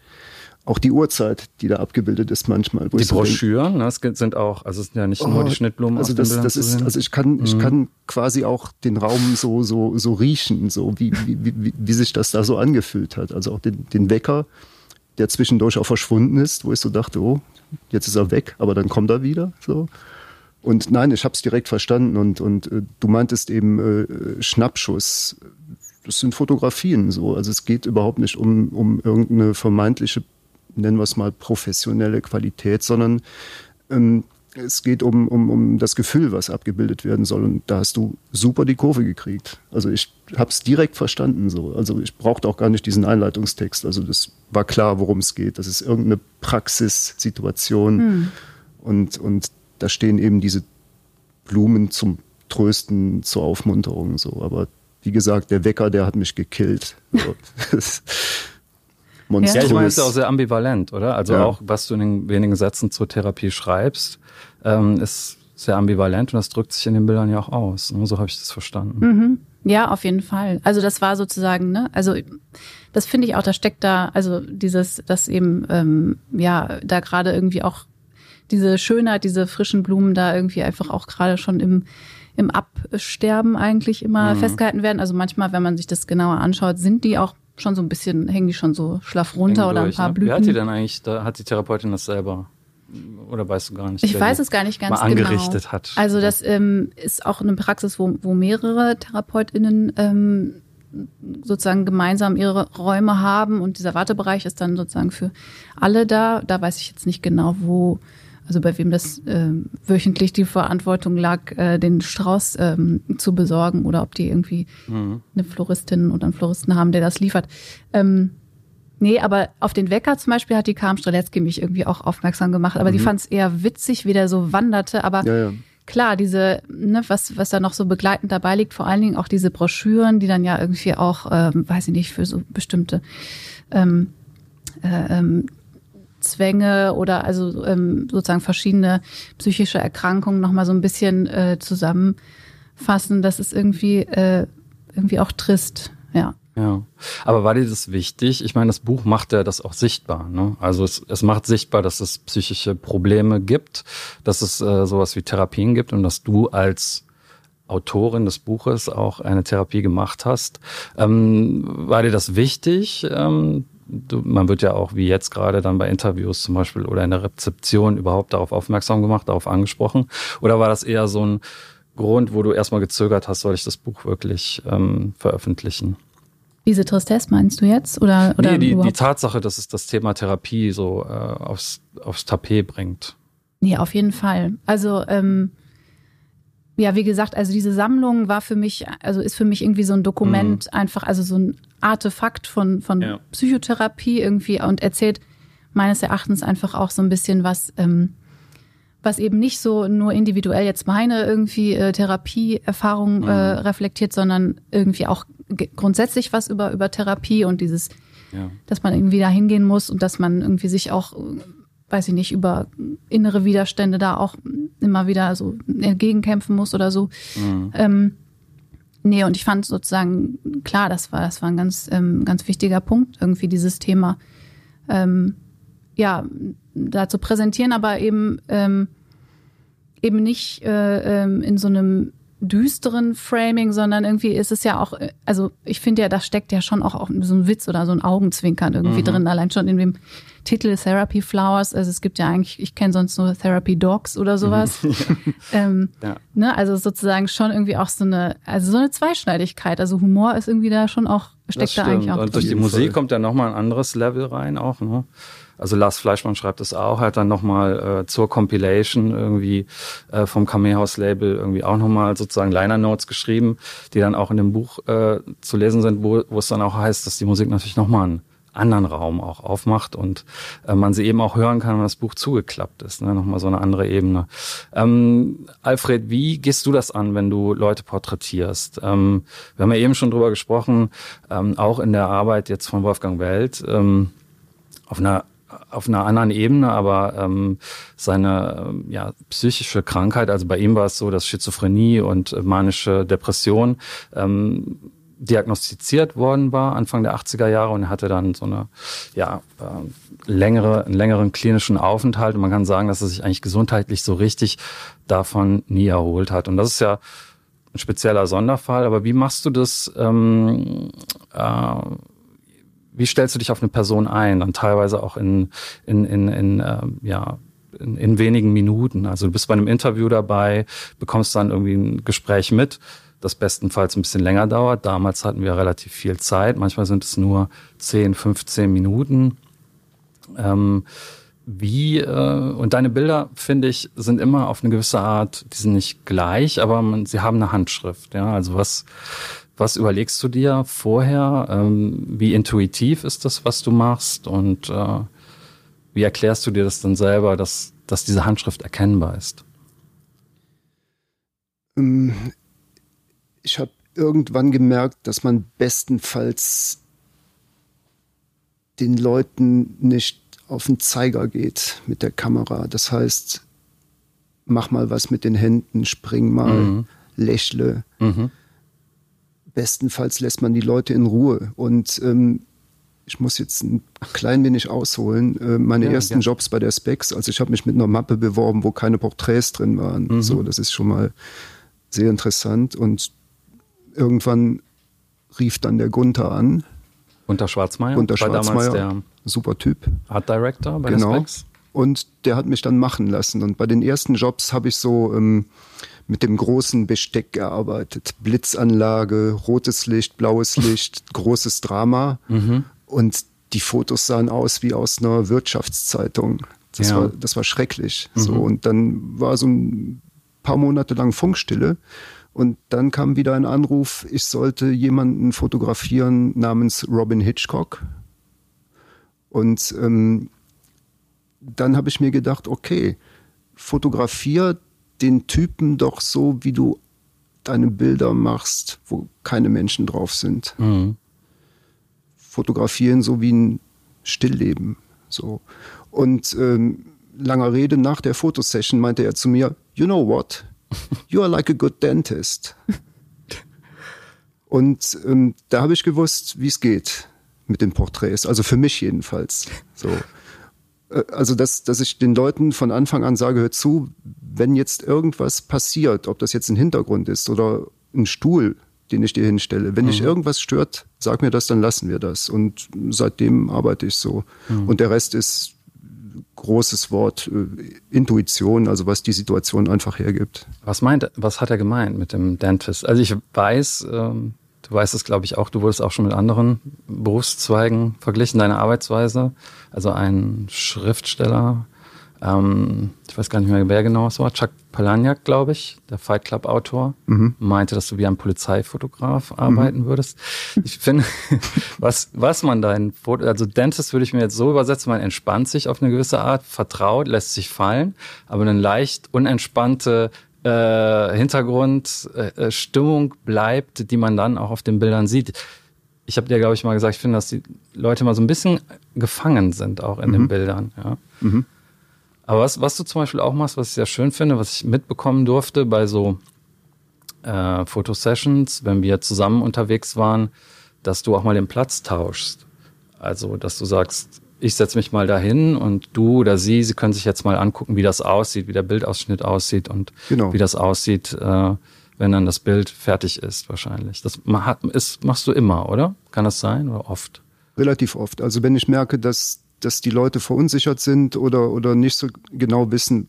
auch die Uhrzeit, die da abgebildet ist manchmal. die Broschüren, ne, sind auch, also es sind ja nicht oh, nur die Schnittblumen. Also das, das ist, also ich kann, mhm. ich kann quasi auch den Raum so so so riechen, so wie, wie, wie, wie sich das da so angefühlt hat. Also auch den, den Wecker, der zwischendurch auch verschwunden ist, wo ich so dachte, oh, jetzt ist er weg, aber dann kommt er wieder. So. Und nein, ich habe es direkt verstanden und und äh, du meintest eben äh, Schnappschuss. Das sind Fotografien so. Also es geht überhaupt nicht um, um irgendeine vermeintliche nennen wir es mal, professionelle Qualität, sondern ähm, es geht um, um, um das Gefühl, was abgebildet werden soll. Und da hast du super die Kurve gekriegt. Also ich habe es direkt verstanden so. Also ich brauchte auch gar nicht diesen Einleitungstext. Also das war klar, worum es geht. Das ist irgendeine Praxissituation. Hm. Und, und da stehen eben diese Blumen zum Trösten, zur Aufmunterung so. Aber wie gesagt, der Wecker, der hat mich gekillt. So. Monströs. Ja, ich meine, es ist auch sehr ambivalent, oder? Also ja. auch, was du in den wenigen Sätzen zur Therapie schreibst, ähm, ist sehr ambivalent und das drückt sich in den Bildern ja auch aus. Ne? So habe ich das verstanden. Mhm. Ja, auf jeden Fall. Also das war sozusagen, ne, also das finde ich auch, da steckt da, also dieses, dass eben, ähm, ja, da gerade irgendwie auch diese Schönheit, diese frischen Blumen da irgendwie einfach auch gerade schon im, im Absterben eigentlich immer mhm. festgehalten werden. Also manchmal, wenn man sich das genauer anschaut, sind die auch schon so ein bisschen, hängen die schon so schlaff runter oder durch, ein paar ne? Blüten. Wie hat die denn eigentlich, da hat die Therapeutin das selber oder weißt du gar nicht? Ich weiß es gar nicht ganz mal genau. angerichtet hat. Also das ähm, ist auch eine Praxis, wo, wo mehrere TherapeutInnen ähm, sozusagen gemeinsam ihre Räume haben und dieser Wartebereich ist dann sozusagen für alle da. Da weiß ich jetzt nicht genau, wo also bei wem das äh, wöchentlich die Verantwortung lag, äh, den Strauß ähm, zu besorgen oder ob die irgendwie mhm. eine Floristin oder einen Floristen haben, der das liefert. Ähm, nee, aber auf den Wecker zum Beispiel hat die Kam Streletzky mich irgendwie auch aufmerksam gemacht, aber mhm. die fand es eher witzig, wie der so wanderte, aber ja, ja. Klar, diese, ne, was, was da noch so begleitend dabei liegt, vor allen Dingen auch diese Broschüren, die dann ja irgendwie auch, ähm, weiß ich nicht, für so bestimmte ähm, äh, ähm, Zwänge oder also ähm, sozusagen verschiedene psychische Erkrankungen nochmal so ein bisschen äh, zusammenfassen, das ist irgendwie, äh, irgendwie auch trist, ja. Ja, aber war dir das wichtig? Ich meine, das Buch macht ja das auch sichtbar. Ne? Also es, es macht sichtbar, dass es psychische Probleme gibt, dass es äh, sowas wie Therapien gibt und dass du als Autorin des Buches auch eine Therapie gemacht hast. Ähm, war dir das wichtig? Ähm, man wird ja auch wie jetzt gerade dann bei Interviews zum Beispiel oder in der Rezeption überhaupt darauf aufmerksam gemacht, darauf angesprochen? Oder war das eher so ein Grund, wo du erstmal gezögert hast, soll ich das Buch wirklich ähm, veröffentlichen? Diese Tristesse meinst du jetzt? Oder, oder nee, die, die Tatsache, dass es das Thema Therapie so äh, aufs, aufs Tapet bringt. Nee, auf jeden Fall. Also ähm, ja, wie gesagt, also diese Sammlung war für mich, also ist für mich irgendwie so ein Dokument, mhm. einfach, also so ein Artefakt von, von ja. Psychotherapie irgendwie und erzählt meines Erachtens einfach auch so ein bisschen was, ähm, was eben nicht so nur individuell jetzt meine irgendwie äh, Therapieerfahrung mhm. äh, reflektiert, sondern irgendwie auch grundsätzlich was über, über Therapie und dieses, ja. dass man irgendwie da hingehen muss und dass man irgendwie sich auch weiß ich nicht, über innere Widerstände da auch immer wieder so entgegenkämpfen muss oder so. Mhm. Ähm, nee, und ich fand sozusagen, klar, das war, das war ein ganz, ähm, ganz wichtiger Punkt, irgendwie dieses Thema, ähm, ja, da zu präsentieren, aber eben, ähm, eben nicht äh, ähm, in so einem düsteren Framing, sondern irgendwie ist es ja auch, also ich finde ja, da steckt ja schon auch, auch so ein Witz oder so ein Augenzwinkern irgendwie mhm. drin, allein schon in dem Titel Therapy Flowers. Also es gibt ja eigentlich, ich kenne sonst nur Therapy Dogs oder sowas. Mhm. ähm, ja. ne, also sozusagen schon irgendwie auch so eine, also so eine Zweischneidigkeit. Also Humor ist irgendwie da schon auch, steckt da eigentlich auch. Und durch die Musik kommt ja nochmal ein anderes Level rein auch, ne? Also Lars Fleischmann schreibt es auch, hat dann nochmal äh, zur Compilation irgendwie äh, vom Kamehaus Label irgendwie auch nochmal sozusagen Liner Notes geschrieben, die dann auch in dem Buch äh, zu lesen sind, wo, wo es dann auch heißt, dass die Musik natürlich nochmal einen anderen Raum auch aufmacht und äh, man sie eben auch hören kann, wenn das Buch zugeklappt ist. Ne? Nochmal so eine andere Ebene. Ähm, Alfred, wie gehst du das an, wenn du Leute porträtierst? Ähm, wir haben ja eben schon drüber gesprochen, ähm, auch in der Arbeit jetzt von Wolfgang Welt, ähm, auf einer auf einer anderen Ebene, aber ähm, seine ähm, ja, psychische Krankheit, also bei ihm war es so, dass Schizophrenie und äh, manische Depression ähm, diagnostiziert worden war Anfang der 80er Jahre und er hatte dann so eine ja äh, längere einen längeren klinischen Aufenthalt und man kann sagen, dass er sich eigentlich gesundheitlich so richtig davon nie erholt hat und das ist ja ein spezieller Sonderfall. Aber wie machst du das? Ähm, äh, wie stellst du dich auf eine Person ein? Dann teilweise auch in, in, in, in äh, ja, in, in wenigen Minuten. Also du bist bei einem Interview dabei, bekommst dann irgendwie ein Gespräch mit, das bestenfalls ein bisschen länger dauert. Damals hatten wir relativ viel Zeit. Manchmal sind es nur 10, 15 Minuten. Ähm, wie äh, und deine Bilder finde ich sind immer auf eine gewisse Art, die sind nicht gleich, aber man, sie haben eine Handschrift. Ja, also was was überlegst du dir vorher? Ähm, wie intuitiv ist das, was du machst? Und äh, wie erklärst du dir das dann selber, dass, dass diese Handschrift erkennbar ist? Ähm, ich habe irgendwann gemerkt, dass man bestenfalls den Leuten nicht auf den Zeiger geht mit der Kamera. Das heißt, mach mal was mit den Händen, spring mal, mhm. lächle. Mhm bestenfalls lässt man die Leute in Ruhe. Und ähm, ich muss jetzt ein klein wenig ausholen. Äh, meine ja, ersten ja. Jobs bei der Specs, also ich habe mich mit einer Mappe beworben, wo keine Porträts drin waren. Mhm. So, das ist schon mal sehr interessant. Und irgendwann rief dann der Gunther an. Gunther Schwarzmeier? Gunther Schwarzmeier, super Typ. Art Director bei genau. der Specs. Und der hat mich dann machen lassen. Und bei den ersten Jobs habe ich so ähm, mit dem großen Besteck gearbeitet. Blitzanlage, rotes Licht, blaues Licht, großes Drama. Mhm. Und die Fotos sahen aus wie aus einer Wirtschaftszeitung. Das, ja. war, das war schrecklich. Mhm. So, und dann war so ein paar Monate lang Funkstille. Und dann kam wieder ein Anruf, ich sollte jemanden fotografieren namens Robin Hitchcock. Und ähm, dann habe ich mir gedacht, okay, fotografiert den Typen doch so, wie du deine Bilder machst, wo keine Menschen drauf sind. Mhm. Fotografieren so wie ein Stillleben. So. Und ähm, langer Rede nach der Fotosession meinte er zu mir, you know what? You are like a good dentist. Und ähm, da habe ich gewusst, wie es geht mit den Porträts. Also für mich jedenfalls. So. Äh, also, dass, dass ich den Leuten von Anfang an sage, hör zu, wenn jetzt irgendwas passiert, ob das jetzt ein Hintergrund ist oder ein Stuhl, den ich dir hinstelle, wenn mhm. dich irgendwas stört, sag mir das, dann lassen wir das. Und seitdem arbeite ich so. Mhm. Und der Rest ist großes Wort, äh, Intuition, also was die Situation einfach hergibt. Was meint, was hat er gemeint mit dem Dentist? Also ich weiß, ähm, du weißt es glaube ich auch, du wurdest auch schon mit anderen Berufszweigen verglichen, deine Arbeitsweise. Also ein Schriftsteller, ähm, ich weiß gar nicht mehr, wer genau es war, Chuck Palahniuk, glaube ich, der Fight Club Autor, mhm. meinte, dass du wie ein Polizeifotograf arbeiten mhm. würdest. Ich finde, was, was man dein Foto, also Dentist würde ich mir jetzt so übersetzen, man entspannt sich auf eine gewisse Art, vertraut, lässt sich fallen, aber eine leicht unentspannte äh, Hintergrundstimmung äh, bleibt, die man dann auch auf den Bildern sieht. Ich habe dir, glaube ich, mal gesagt, ich finde, dass die Leute mal so ein bisschen gefangen sind auch in mhm. den Bildern. Ja. Mhm. Aber was, was du zum Beispiel auch machst, was ich sehr schön finde, was ich mitbekommen durfte bei so äh, Fotosessions, wenn wir zusammen unterwegs waren, dass du auch mal den Platz tauschst. Also, dass du sagst, ich setze mich mal dahin und du oder sie, sie können sich jetzt mal angucken, wie das aussieht, wie der Bildausschnitt aussieht und genau. wie das aussieht, äh, wenn dann das Bild fertig ist, wahrscheinlich. Das ist, machst du immer, oder? Kann das sein oder oft? Relativ oft. Also wenn ich merke, dass dass die Leute verunsichert sind oder, oder nicht so genau wissen,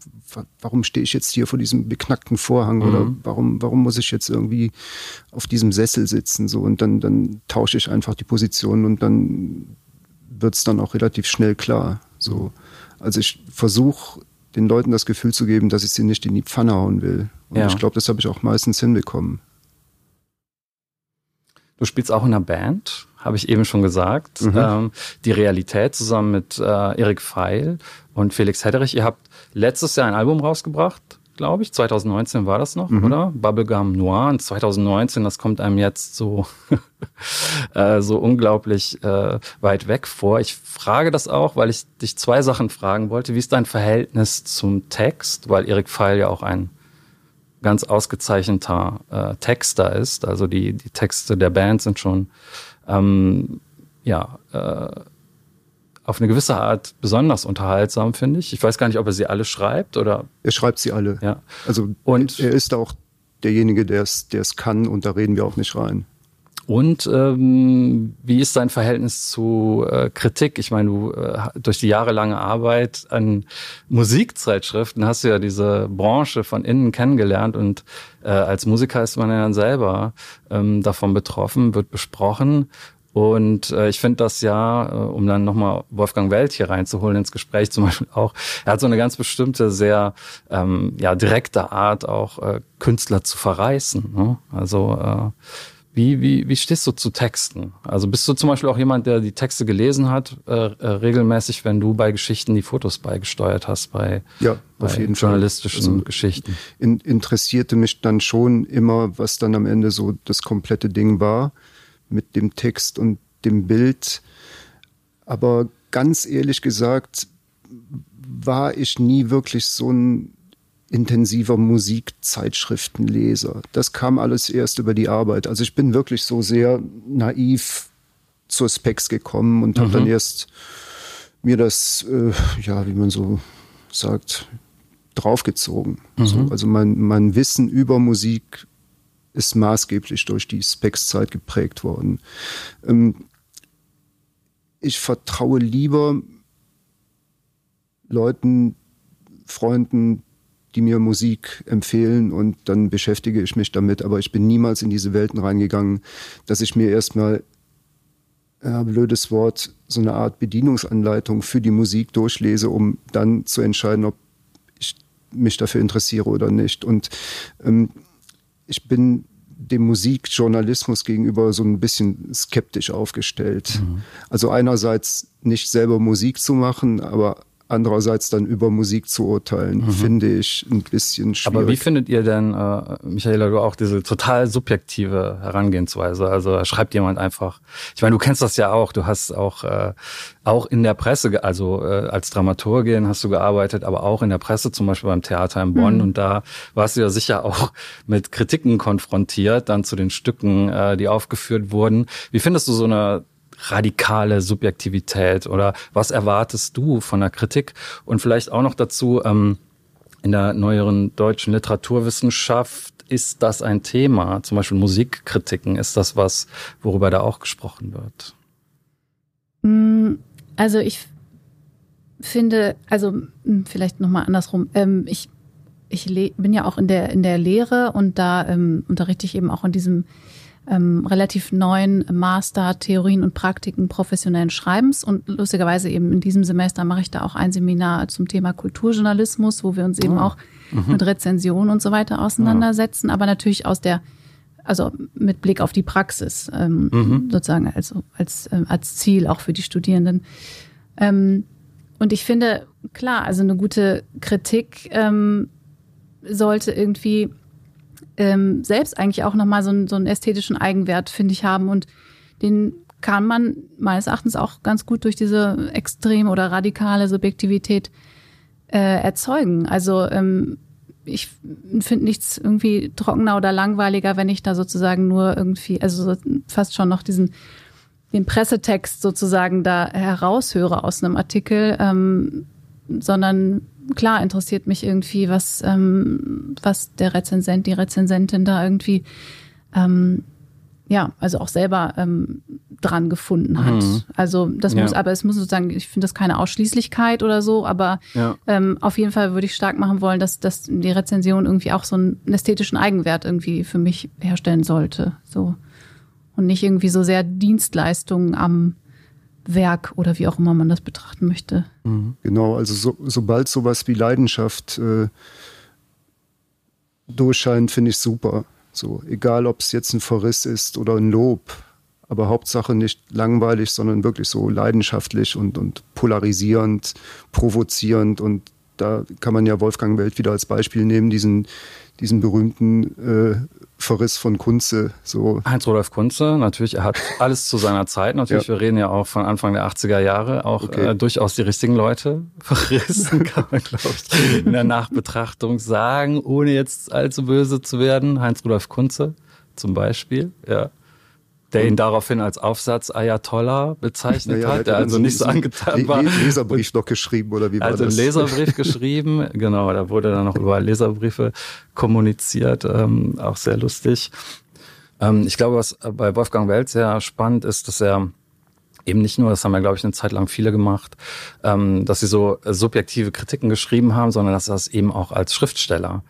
warum stehe ich jetzt hier vor diesem beknackten Vorhang mhm. oder warum, warum muss ich jetzt irgendwie auf diesem Sessel sitzen, so und dann, dann tausche ich einfach die Position und dann wird es dann auch relativ schnell klar. So. Also ich versuche den Leuten das Gefühl zu geben, dass ich sie nicht in die Pfanne hauen will. Und ja. ich glaube, das habe ich auch meistens hinbekommen. Du spielst auch in einer Band habe ich eben schon gesagt. Mhm. Ähm, die Realität zusammen mit äh, Erik Feil und Felix Hedderich. Ihr habt letztes Jahr ein Album rausgebracht, glaube ich. 2019 war das noch, mhm. oder? Bubblegum Noir. Und 2019, das kommt einem jetzt so, äh, so unglaublich äh, weit weg vor. Ich frage das auch, weil ich dich zwei Sachen fragen wollte. Wie ist dein Verhältnis zum Text? Weil Erik Feil ja auch ein ganz ausgezeichneter äh, Texter ist. Also die, die Texte der Band sind schon ähm, ja, äh, auf eine gewisse Art besonders unterhaltsam, finde ich. Ich weiß gar nicht, ob er sie alle schreibt oder. Er schreibt sie alle. Ja. Also und er ist auch derjenige, der es, der es kann und da reden wir auch nicht rein. Und ähm, wie ist dein Verhältnis zu äh, Kritik? Ich meine, du äh, durch die jahrelange Arbeit an Musikzeitschriften hast du ja diese Branche von innen kennengelernt und äh, als Musiker ist man ja dann selber ähm, davon betroffen, wird besprochen. Und äh, ich finde das ja, äh, um dann nochmal Wolfgang Welt hier reinzuholen ins Gespräch zum Beispiel auch, er hat so eine ganz bestimmte, sehr ähm, ja, direkte Art, auch äh, Künstler zu verreißen. Ne? Also äh, wie, wie, wie stehst du zu Texten? Also bist du zum Beispiel auch jemand, der die Texte gelesen hat, äh, äh, regelmäßig, wenn du bei Geschichten die Fotos beigesteuert hast, bei, ja, bei journalistischen also, Geschichten? In, interessierte mich dann schon immer, was dann am Ende so das komplette Ding war, mit dem Text und dem Bild. Aber ganz ehrlich gesagt, war ich nie wirklich so ein intensiver Musikzeitschriftenleser. Das kam alles erst über die Arbeit. Also ich bin wirklich so sehr naiv zur Specs gekommen und mhm. habe dann erst mir das, äh, ja, wie man so sagt, draufgezogen. Mhm. So, also mein, mein Wissen über Musik ist maßgeblich durch die Specs-Zeit geprägt worden. Ähm, ich vertraue lieber Leuten, Freunden, die mir Musik empfehlen und dann beschäftige ich mich damit. Aber ich bin niemals in diese Welten reingegangen, dass ich mir erstmal, ja, blödes Wort, so eine Art Bedienungsanleitung für die Musik durchlese, um dann zu entscheiden, ob ich mich dafür interessiere oder nicht. Und ähm, ich bin dem Musikjournalismus gegenüber so ein bisschen skeptisch aufgestellt. Mhm. Also einerseits nicht selber Musik zu machen, aber andererseits dann über Musik zu urteilen, mhm. finde ich ein bisschen schwierig. Aber wie findet ihr denn, äh, Michaela, du auch diese total subjektive Herangehensweise? Also schreibt jemand einfach, ich meine, du kennst das ja auch, du hast auch, äh, auch in der Presse, also äh, als Dramaturgin hast du gearbeitet, aber auch in der Presse, zum Beispiel beim Theater in Bonn mhm. und da warst du ja sicher auch mit Kritiken konfrontiert, dann zu den Stücken, äh, die aufgeführt wurden. Wie findest du so eine radikale Subjektivität oder was erwartest du von der Kritik? Und vielleicht auch noch dazu, ähm, in der neueren deutschen Literaturwissenschaft ist das ein Thema, zum Beispiel Musikkritiken, ist das was, worüber da auch gesprochen wird? Mm, also ich finde, also hm, vielleicht nochmal andersrum, ähm, ich, ich bin ja auch in der, in der Lehre und da ähm, unterrichte ich eben auch in diesem ähm, relativ neuen Master Theorien und Praktiken professionellen Schreibens und lustigerweise eben in diesem Semester mache ich da auch ein Seminar zum Thema Kulturjournalismus, wo wir uns eben oh. auch mhm. mit Rezensionen und so weiter auseinandersetzen, ja. aber natürlich aus der also mit Blick auf die Praxis ähm, mhm. sozusagen also als äh, als Ziel auch für die Studierenden. Ähm, und ich finde klar, also eine gute Kritik ähm, sollte irgendwie ähm, selbst eigentlich auch nochmal so, einen, so einen ästhetischen Eigenwert, finde ich, haben. Und den kann man meines Erachtens auch ganz gut durch diese extreme oder radikale Subjektivität äh, erzeugen. Also ähm, ich finde nichts irgendwie trockener oder langweiliger, wenn ich da sozusagen nur irgendwie, also fast schon noch diesen den Pressetext sozusagen da heraushöre aus einem Artikel, ähm, sondern klar interessiert mich irgendwie, was, ähm, was der Rezensent, die Rezensentin da irgendwie, ähm, ja, also auch selber ähm, dran gefunden hat. Mhm. Also das muss, ja. aber es muss sozusagen, ich finde das keine Ausschließlichkeit oder so, aber ja. ähm, auf jeden Fall würde ich stark machen wollen, dass, dass die Rezension irgendwie auch so einen ästhetischen Eigenwert irgendwie für mich herstellen sollte. So. Und nicht irgendwie so sehr Dienstleistungen am Werk oder wie auch immer man das betrachten möchte. Mhm. Genau, also so, sobald sowas wie Leidenschaft äh, durchscheint, finde ich super. So, egal ob es jetzt ein Verriss ist oder ein Lob, aber Hauptsache nicht langweilig, sondern wirklich so leidenschaftlich und, und polarisierend, provozierend und da kann man ja Wolfgang Welt wieder als Beispiel nehmen, diesen, diesen berühmten äh, Verriss von Kunze. So. Heinz-Rudolf Kunze, natürlich, er hat alles zu seiner Zeit. Natürlich, ja. wir reden ja auch von Anfang der 80er Jahre, auch okay. äh, durchaus die richtigen Leute verrissen, kann man, glaube ich, in der Nachbetrachtung sagen, ohne jetzt allzu böse zu werden. Heinz-Rudolf Kunze zum Beispiel, ja der ihn daraufhin als Aufsatz Ayatollah bezeichnet ja, ja, hat, der also nicht so angetan war. Leserbrief noch geschrieben oder wie war also das? Also Leserbrief geschrieben, genau, da wurde dann noch über Leserbriefe kommuniziert, ähm, auch sehr lustig. Ähm, ich glaube, was bei Wolfgang Welt sehr spannend ist, dass er eben nicht nur, das haben ja, glaube ich, eine Zeit lang viele gemacht, ähm, dass sie so subjektive Kritiken geschrieben haben, sondern dass er das eben auch als Schriftsteller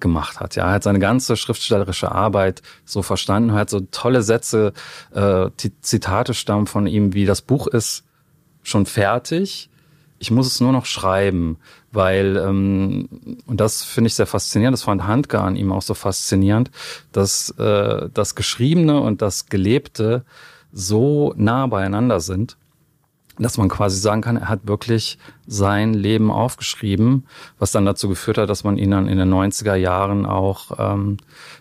gemacht hat. Ja, er hat seine ganze schriftstellerische Arbeit so verstanden, er hat so tolle Sätze, äh, Zitate stammen von ihm, wie das Buch ist schon fertig. Ich muss es nur noch schreiben, weil ähm, und das finde ich sehr faszinierend. Das fand Handke an ihm auch so faszinierend, dass äh, das Geschriebene und das Gelebte so nah beieinander sind dass man quasi sagen kann, er hat wirklich sein Leben aufgeschrieben, was dann dazu geführt hat, dass man ihn dann in den 90er Jahren auch ähm,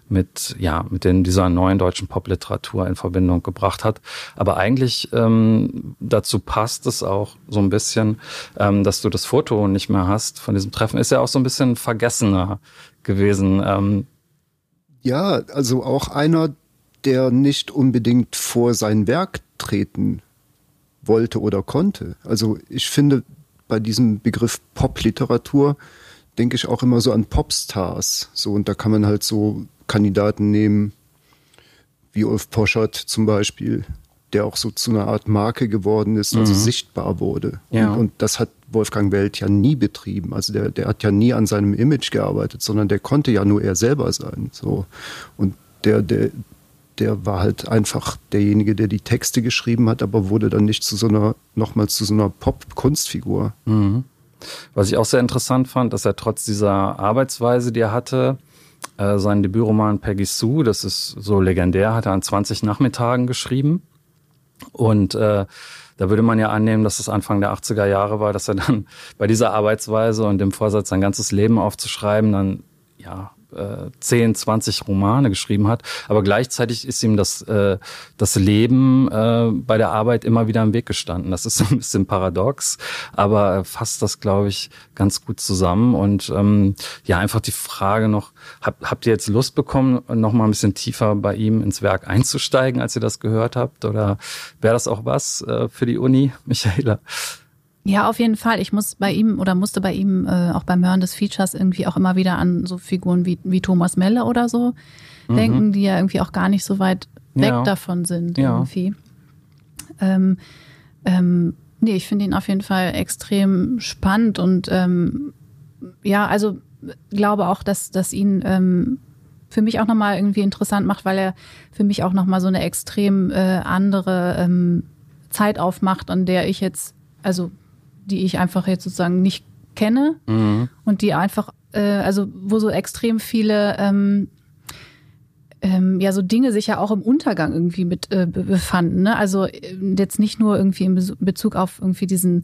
mit, ja, mit den, dieser neuen deutschen Popliteratur in Verbindung gebracht hat. Aber eigentlich ähm, dazu passt es auch so ein bisschen, ähm, dass du das Foto nicht mehr hast von diesem Treffen. Ist ja auch so ein bisschen vergessener gewesen. Ähm. Ja, also auch einer, der nicht unbedingt vor sein Werk treten wollte oder konnte. Also ich finde bei diesem Begriff Popliteratur denke ich auch immer so an Popstars. So, und da kann man halt so Kandidaten nehmen, wie Ulf Poschert zum Beispiel, der auch so zu einer Art Marke geworden ist, also mhm. sichtbar wurde. Ja. Und, und, das hat Wolfgang Welt ja nie betrieben. Also der, der hat ja nie an seinem Image gearbeitet, sondern der konnte ja nur er selber sein. So. Und der, der, der war halt einfach derjenige, der die Texte geschrieben hat, aber wurde dann nicht zu so einer, nochmal zu so einer Pop-Kunstfigur. Mhm. Was ich auch sehr interessant fand, dass er trotz dieser Arbeitsweise, die er hatte, äh, seinen Debütroman Peggy Sue, das ist so legendär, hat er an 20 Nachmittagen geschrieben. Und äh, da würde man ja annehmen, dass es Anfang der 80er Jahre war, dass er dann bei dieser Arbeitsweise und dem Vorsatz, sein ganzes Leben aufzuschreiben, dann ja äh, 10, 20 Romane geschrieben hat. Aber gleichzeitig ist ihm das, äh, das Leben äh, bei der Arbeit immer wieder im Weg gestanden. Das ist so ein bisschen paradox, aber fasst das, glaube ich, ganz gut zusammen. Und ähm, ja, einfach die Frage noch, hab, habt ihr jetzt Lust bekommen, noch mal ein bisschen tiefer bei ihm ins Werk einzusteigen, als ihr das gehört habt? Oder wäre das auch was äh, für die Uni, Michaela? Ja, auf jeden Fall. Ich muss bei ihm oder musste bei ihm äh, auch beim Hören des Features irgendwie auch immer wieder an so Figuren wie, wie Thomas Melle oder so mhm. denken, die ja irgendwie auch gar nicht so weit weg ja. davon sind ja. irgendwie. Ähm, ähm, nee, ich finde ihn auf jeden Fall extrem spannend und ähm, ja, also glaube auch, dass, dass ihn ähm, für mich auch nochmal irgendwie interessant macht, weil er für mich auch nochmal so eine extrem äh, andere ähm, Zeit aufmacht, an der ich jetzt, also die ich einfach jetzt sozusagen nicht kenne mhm. und die einfach, äh, also wo so extrem viele ähm, ähm, ja so Dinge sich ja auch im Untergang irgendwie mit äh, befanden. Ne? Also äh, jetzt nicht nur irgendwie in Bezug auf irgendwie diesen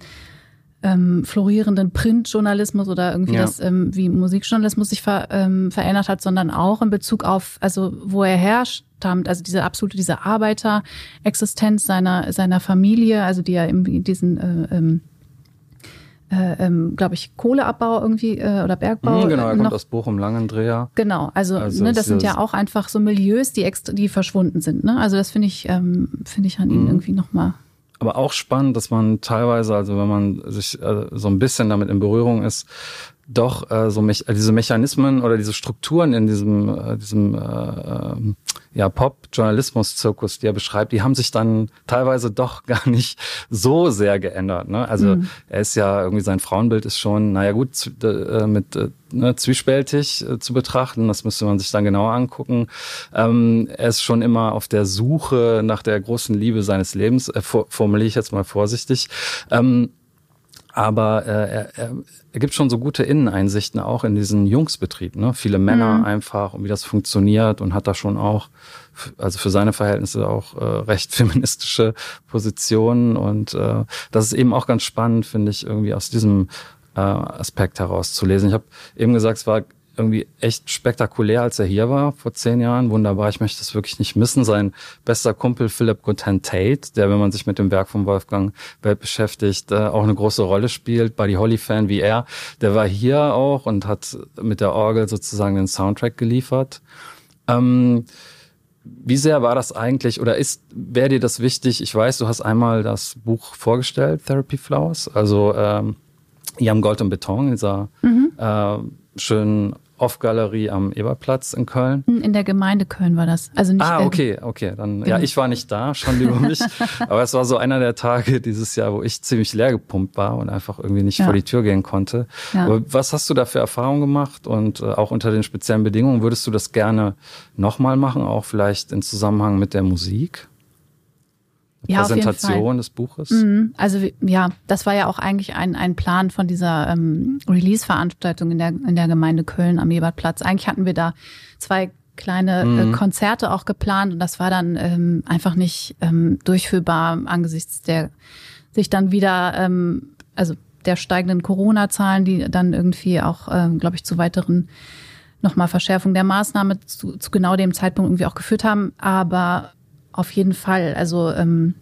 ähm, florierenden Printjournalismus oder irgendwie ja. das, ähm, wie Musikjournalismus sich ver, ähm, verändert hat, sondern auch in Bezug auf, also wo er herstammt, also diese absolute, diese Arbeiterexistenz seiner, seiner Familie, also die ja in diesen äh, ähm, äh, ähm, glaube ich, Kohleabbau irgendwie äh, oder Bergbau. Mhm, genau, er kommt aus Bochum Langendreher. Genau, also, also ne, das sind ja auch einfach so Milieus, die, extra, die verschwunden sind. Ne? Also das finde ich, ähm, finde ich an ihnen mhm. irgendwie nochmal. Aber auch spannend, dass man teilweise, also wenn man sich äh, so ein bisschen damit in Berührung ist, doch äh, so mich, äh, diese Mechanismen oder diese Strukturen in diesem, äh, diesem äh, äh, ja, Pop-Journalismus-Zirkus, die er beschreibt, die haben sich dann teilweise doch gar nicht so sehr geändert. Ne? Also mhm. er ist ja irgendwie sein Frauenbild ist schon, naja gut, äh, mit äh, ne, zwiespältig äh, zu betrachten. Das müsste man sich dann genauer angucken. Ähm, er ist schon immer auf der Suche nach der großen Liebe seines Lebens, äh, formuliere ich jetzt mal vorsichtig. Ähm, aber äh, er, er, er gibt schon so gute Inneneinsichten auch in diesen Jungsbetrieb. Ne? Viele Männer mhm. einfach und wie das funktioniert und hat da schon auch, also für seine Verhältnisse auch äh, recht feministische Positionen. Und äh, das ist eben auch ganz spannend, finde ich, irgendwie aus diesem äh, Aspekt herauszulesen. Ich habe eben gesagt, es war irgendwie echt spektakulär, als er hier war vor zehn Jahren. Wunderbar, ich möchte das wirklich nicht missen. Sein bester Kumpel Philip Goodhand Tate, der, wenn man sich mit dem Werk von Wolfgang Welt beschäftigt, äh, auch eine große Rolle spielt. Buddy Holly-Fan wie er, der war hier auch und hat mit der Orgel sozusagen den Soundtrack geliefert. Ähm, wie sehr war das eigentlich oder ist, wäre dir das wichtig? Ich weiß, du hast einmal das Buch vorgestellt, Therapy Flowers, also ähm, Jam Gold und Beton, dieser mhm. äh, schönen Off-Galerie am Eberplatz in Köln. In der Gemeinde Köln war das. Also nicht ah, okay, okay. Dann, genau. ja, ich war nicht da, schon über mich. aber es war so einer der Tage dieses Jahr, wo ich ziemlich leer gepumpt war und einfach irgendwie nicht ja. vor die Tür gehen konnte. Ja. Aber was hast du da für Erfahrungen gemacht und äh, auch unter den speziellen Bedingungen? Würdest du das gerne nochmal machen, auch vielleicht in Zusammenhang mit der Musik? Ja, Präsentation des Buches? Mhm. Also ja, das war ja auch eigentlich ein, ein Plan von dieser ähm, Release-Veranstaltung in der, in der Gemeinde Köln am Ebertplatz. Eigentlich hatten wir da zwei kleine äh, mhm. äh, Konzerte auch geplant und das war dann ähm, einfach nicht ähm, durchführbar angesichts der sich dann wieder, ähm, also der steigenden Corona-Zahlen, die dann irgendwie auch, ähm, glaube ich, zu weiteren nochmal Verschärfung der Maßnahme zu, zu genau dem Zeitpunkt irgendwie auch geführt haben. Aber auf jeden Fall. Also ähm,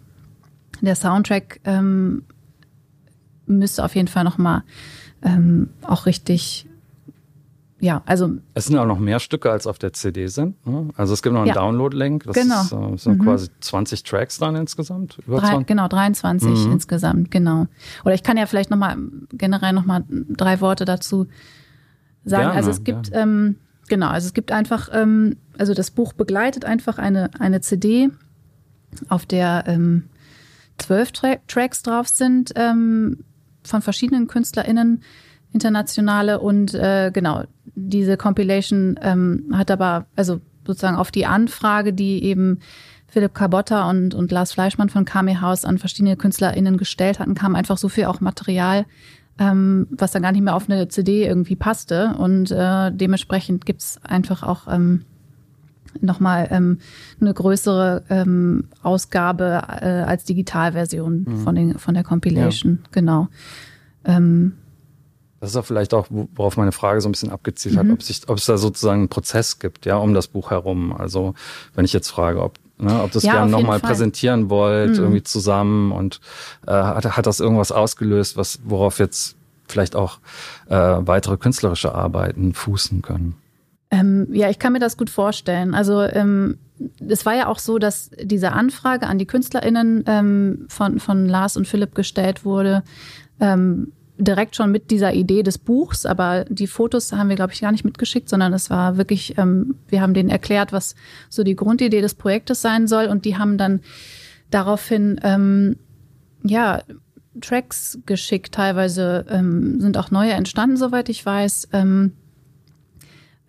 der Soundtrack ähm, müsste auf jeden Fall nochmal ähm, auch richtig ja, also. Es sind auch noch mehr Stücke, als auf der CD sind. Ne? Also es gibt noch einen ja. Download-Link. Das genau. ist, äh, sind mhm. quasi 20 Tracks dann insgesamt. Über Drei, 20? Genau, 23 mhm. insgesamt, genau. Oder ich kann ja vielleicht nochmal generell nochmal drei Worte dazu sagen. Gerne, also es gibt, ähm, genau, also es gibt einfach, ähm, also das Buch begleitet einfach eine, eine CD auf der ähm, zwölf Tra Tracks drauf sind ähm, von verschiedenen KünstlerInnen, internationale und äh, genau, diese Compilation ähm, hat aber, also sozusagen auf die Anfrage, die eben Philipp Carbotta und, und Lars Fleischmann von Kame House an verschiedene KünstlerInnen gestellt hatten, kam einfach so viel auch Material, ähm, was dann gar nicht mehr auf eine CD irgendwie passte. Und äh, dementsprechend gibt's einfach auch ähm, nochmal ähm, eine größere ähm, Ausgabe äh, als Digitalversion mhm. von, den, von der Compilation. Ja. Genau. Ähm, Das ist auch vielleicht auch, worauf meine Frage so ein bisschen abgezielt mhm. hat, ob, sich, ob es da sozusagen einen Prozess gibt, ja, um das Buch herum. Also wenn ich jetzt frage, ob, ne, ob das ja, gerne nochmal präsentieren wollt, mhm. irgendwie zusammen und äh, hat, hat das irgendwas ausgelöst, was, worauf jetzt vielleicht auch äh, weitere künstlerische Arbeiten fußen können. Ähm, ja, ich kann mir das gut vorstellen. Also ähm, es war ja auch so, dass diese Anfrage an die KünstlerInnen ähm, von, von Lars und Philipp gestellt wurde, ähm, direkt schon mit dieser Idee des Buchs, aber die Fotos haben wir, glaube ich, gar nicht mitgeschickt, sondern es war wirklich, ähm, wir haben denen erklärt, was so die Grundidee des Projektes sein soll und die haben dann daraufhin, ähm, ja, Tracks geschickt, teilweise ähm, sind auch neue entstanden, soweit ich weiß. Ähm,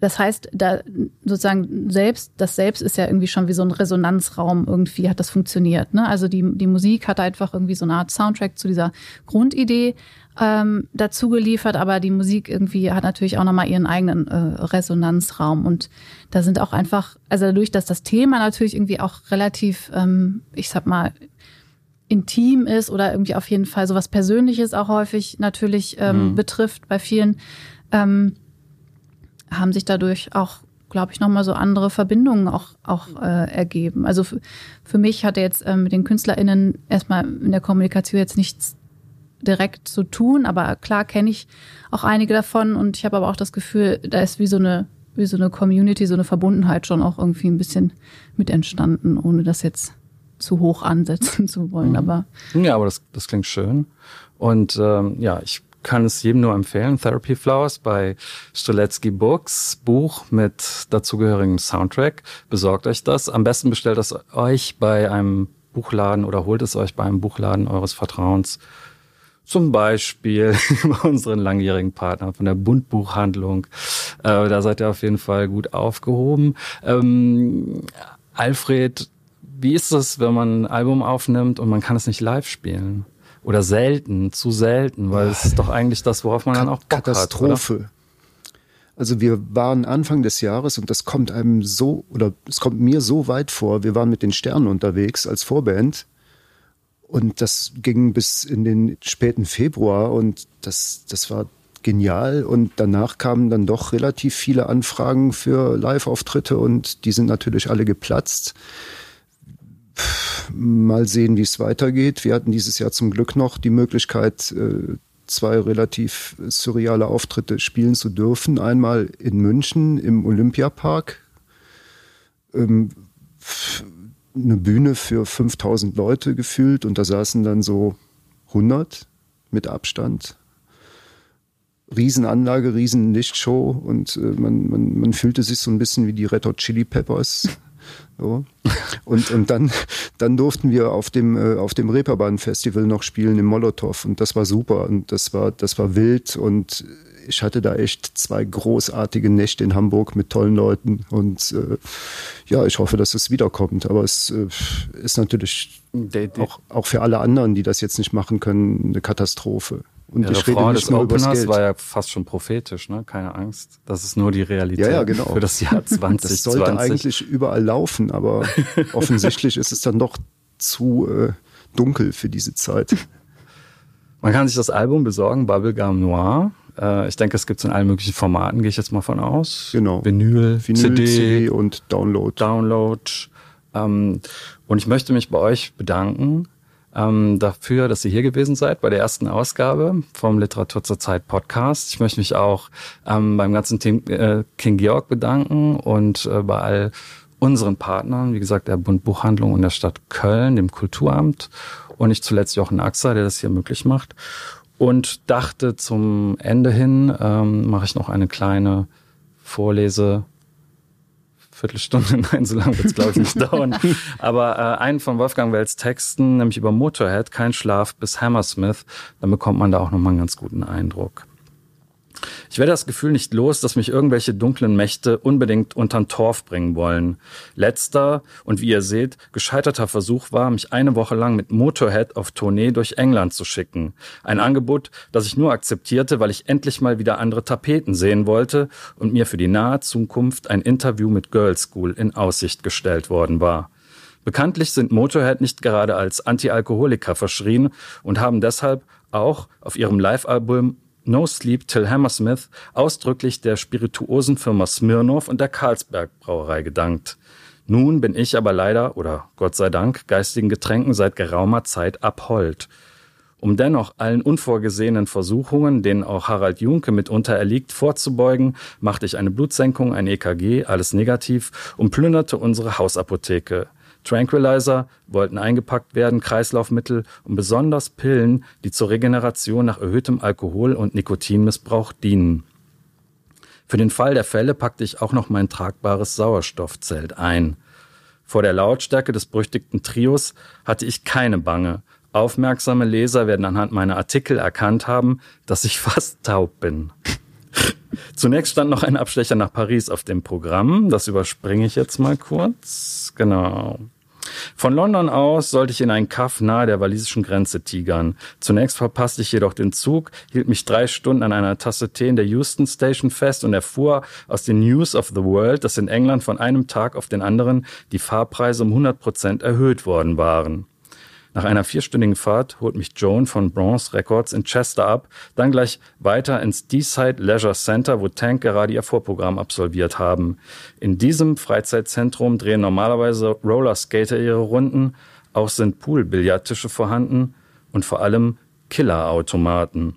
das heißt, da sozusagen selbst, das Selbst ist ja irgendwie schon wie so ein Resonanzraum, irgendwie hat das funktioniert. Ne? Also die, die Musik hat einfach irgendwie so eine Art Soundtrack zu dieser Grundidee ähm, dazu geliefert, aber die Musik irgendwie hat natürlich auch nochmal ihren eigenen äh, Resonanzraum. Und da sind auch einfach, also dadurch, dass das Thema natürlich irgendwie auch relativ, ähm, ich sag mal, intim ist oder irgendwie auf jeden Fall sowas Persönliches auch häufig natürlich ähm, mhm. betrifft bei vielen, ähm, haben sich dadurch auch, glaube ich, nochmal so andere Verbindungen auch, auch äh, ergeben. Also für mich hatte jetzt ähm, mit den KünstlerInnen erstmal in der Kommunikation jetzt nichts direkt zu tun, aber klar kenne ich auch einige davon und ich habe aber auch das Gefühl, da ist wie so eine wie so eine Community, so eine Verbundenheit schon auch irgendwie ein bisschen mit entstanden, ohne das jetzt zu hoch ansetzen zu wollen. Mhm. Aber ja, aber das, das klingt schön. Und ähm, ja, ich kann es jedem nur empfehlen. Therapy Flowers bei Streletsky Books, Buch mit dazugehörigem Soundtrack. Besorgt euch das. Am besten bestellt es euch bei einem Buchladen oder holt es euch bei einem Buchladen eures Vertrauens. Zum Beispiel unseren langjährigen Partner von der Bundbuchhandlung. Äh, da seid ihr auf jeden Fall gut aufgehoben. Ähm, Alfred, wie ist es, wenn man ein Album aufnimmt und man kann es nicht live spielen? Oder selten, zu selten, weil es ist doch eigentlich das, worauf man dann auch Bock Katastrophe. Hat, oder? Also wir waren Anfang des Jahres und das kommt einem so, oder es kommt mir so weit vor, wir waren mit den Sternen unterwegs als Vorband und das ging bis in den späten Februar und das, das war genial. Und danach kamen dann doch relativ viele Anfragen für Live-Auftritte und die sind natürlich alle geplatzt. Mal sehen, wie es weitergeht. Wir hatten dieses Jahr zum Glück noch die Möglichkeit, äh, zwei relativ surreale Auftritte spielen zu dürfen. Einmal in München im Olympiapark. Ähm, eine Bühne für 5000 Leute gefühlt und da saßen dann so 100 mit Abstand. Riesenanlage, Riesenlichtshow und äh, man, man, man fühlte sich so ein bisschen wie die Red Hot Chili Peppers. So. Und, und dann, dann durften wir auf dem, äh, auf dem Reeperbahn Festival noch spielen im Molotow und das war super und das war, das war wild und ich hatte da echt zwei großartige Nächte in Hamburg mit tollen Leuten und äh, ja, ich hoffe, dass es wiederkommt. Aber es äh, ist natürlich. Auch, auch für alle anderen, die das jetzt nicht machen können, eine Katastrophe. Und ja, ich rede nicht des nur Openers Geld. war ja fast schon prophetisch, ne? Keine Angst. Das ist nur die Realität ja, ja, genau. für das Jahr 2020. Das sollte eigentlich überall laufen, aber offensichtlich ist es dann doch zu äh, dunkel für diese Zeit. Man kann sich das Album besorgen, Bubblegum Noir. Äh, ich denke, es gibt es in allen möglichen Formaten, gehe ich jetzt mal von aus. Genau. Vinyl, Vinyl CD, CD und Download. Download. Ähm, und ich möchte mich bei euch bedanken ähm, dafür, dass ihr hier gewesen seid bei der ersten Ausgabe vom Literatur zur Zeit Podcast. Ich möchte mich auch ähm, beim ganzen Team äh, King Georg bedanken und äh, bei all unseren Partnern, wie gesagt, der Bund Buchhandlung und der Stadt Köln, dem Kulturamt und nicht zuletzt Jochen Axer, der das hier möglich macht und dachte zum Ende hin ähm, mache ich noch eine kleine Vorlese. Viertelstunde, nein, so lange wird es glaube ich nicht dauern. Aber äh, einen von Wolfgang Wells Texten, nämlich über Motorhead, kein Schlaf bis Hammersmith, dann bekommt man da auch nochmal einen ganz guten Eindruck. Ich werde das Gefühl nicht los, dass mich irgendwelche dunklen Mächte unbedingt untern Torf bringen wollen. Letzter und wie ihr seht, gescheiterter Versuch war, mich eine Woche lang mit Motorhead auf Tournee durch England zu schicken. Ein Angebot, das ich nur akzeptierte, weil ich endlich mal wieder andere Tapeten sehen wollte und mir für die nahe Zukunft ein Interview mit Girls School in Aussicht gestellt worden war. Bekanntlich sind Motorhead nicht gerade als Antialkoholiker verschrien und haben deshalb auch auf ihrem Live-Album No Sleep Till Hammersmith ausdrücklich der spirituosen Firma Smirnoff und der Carlsberg Brauerei gedankt. Nun bin ich aber leider, oder Gott sei Dank, geistigen Getränken seit geraumer Zeit abhold. Um dennoch allen unvorgesehenen Versuchungen, denen auch Harald Junke mitunter erliegt, vorzubeugen, machte ich eine Blutsenkung, ein EKG, alles negativ und plünderte unsere Hausapotheke. Tranquilizer wollten eingepackt werden, Kreislaufmittel und besonders Pillen, die zur Regeneration nach erhöhtem Alkohol- und Nikotinmissbrauch dienen. Für den Fall der Fälle packte ich auch noch mein tragbares Sauerstoffzelt ein. Vor der Lautstärke des berüchtigten Trios hatte ich keine Bange. Aufmerksame Leser werden anhand meiner Artikel erkannt haben, dass ich fast taub bin. Zunächst stand noch ein Abstecher nach Paris auf dem Programm. Das überspringe ich jetzt mal kurz. Genau. Von London aus sollte ich in einen Kaff nahe der walisischen Grenze tigern. Zunächst verpasste ich jedoch den Zug, hielt mich drei Stunden an einer Tasse Tee in der Houston Station fest und erfuhr aus den News of the World, dass in England von einem Tag auf den anderen die Fahrpreise um 100 Prozent erhöht worden waren. Nach einer vierstündigen Fahrt holt mich Joan von Bronze Records in Chester ab, dann gleich weiter ins D-Side Leisure Center, wo Tank gerade ihr Vorprogramm absolviert haben. In diesem Freizeitzentrum drehen normalerweise Rollerskater ihre Runden, auch sind Poolbillardtische vorhanden und vor allem Killerautomaten.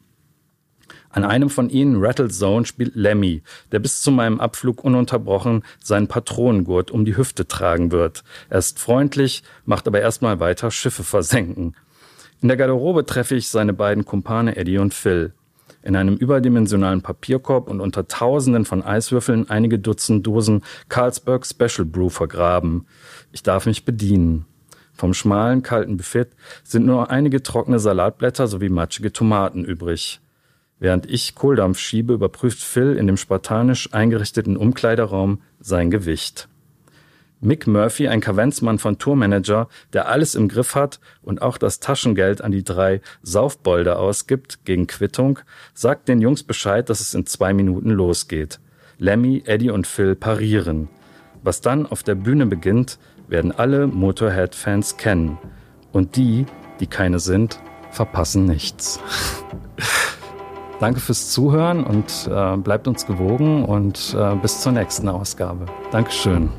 An einem von ihnen, Rattle Zone, spielt Lemmy, der bis zu meinem Abflug ununterbrochen seinen Patronengurt um die Hüfte tragen wird. Er ist freundlich, macht aber erstmal weiter Schiffe versenken. In der Garderobe treffe ich seine beiden Kumpane Eddie und Phil. In einem überdimensionalen Papierkorb und unter Tausenden von Eiswürfeln einige Dutzend Dosen Carlsberg Special Brew vergraben. Ich darf mich bedienen. Vom schmalen, kalten Buffet sind nur einige trockene Salatblätter sowie matschige Tomaten übrig. Während ich Kohldampf schiebe, überprüft Phil in dem spartanisch eingerichteten Umkleideraum sein Gewicht. Mick Murphy, ein Kaventsmann von Tourmanager, der alles im Griff hat und auch das Taschengeld an die drei Saufbolde ausgibt gegen Quittung, sagt den Jungs Bescheid, dass es in zwei Minuten losgeht. Lemmy, Eddie und Phil parieren. Was dann auf der Bühne beginnt, werden alle Motorhead-Fans kennen. Und die, die keine sind, verpassen nichts. Danke fürs Zuhören und äh, bleibt uns gewogen und äh, bis zur nächsten Ausgabe. Dankeschön.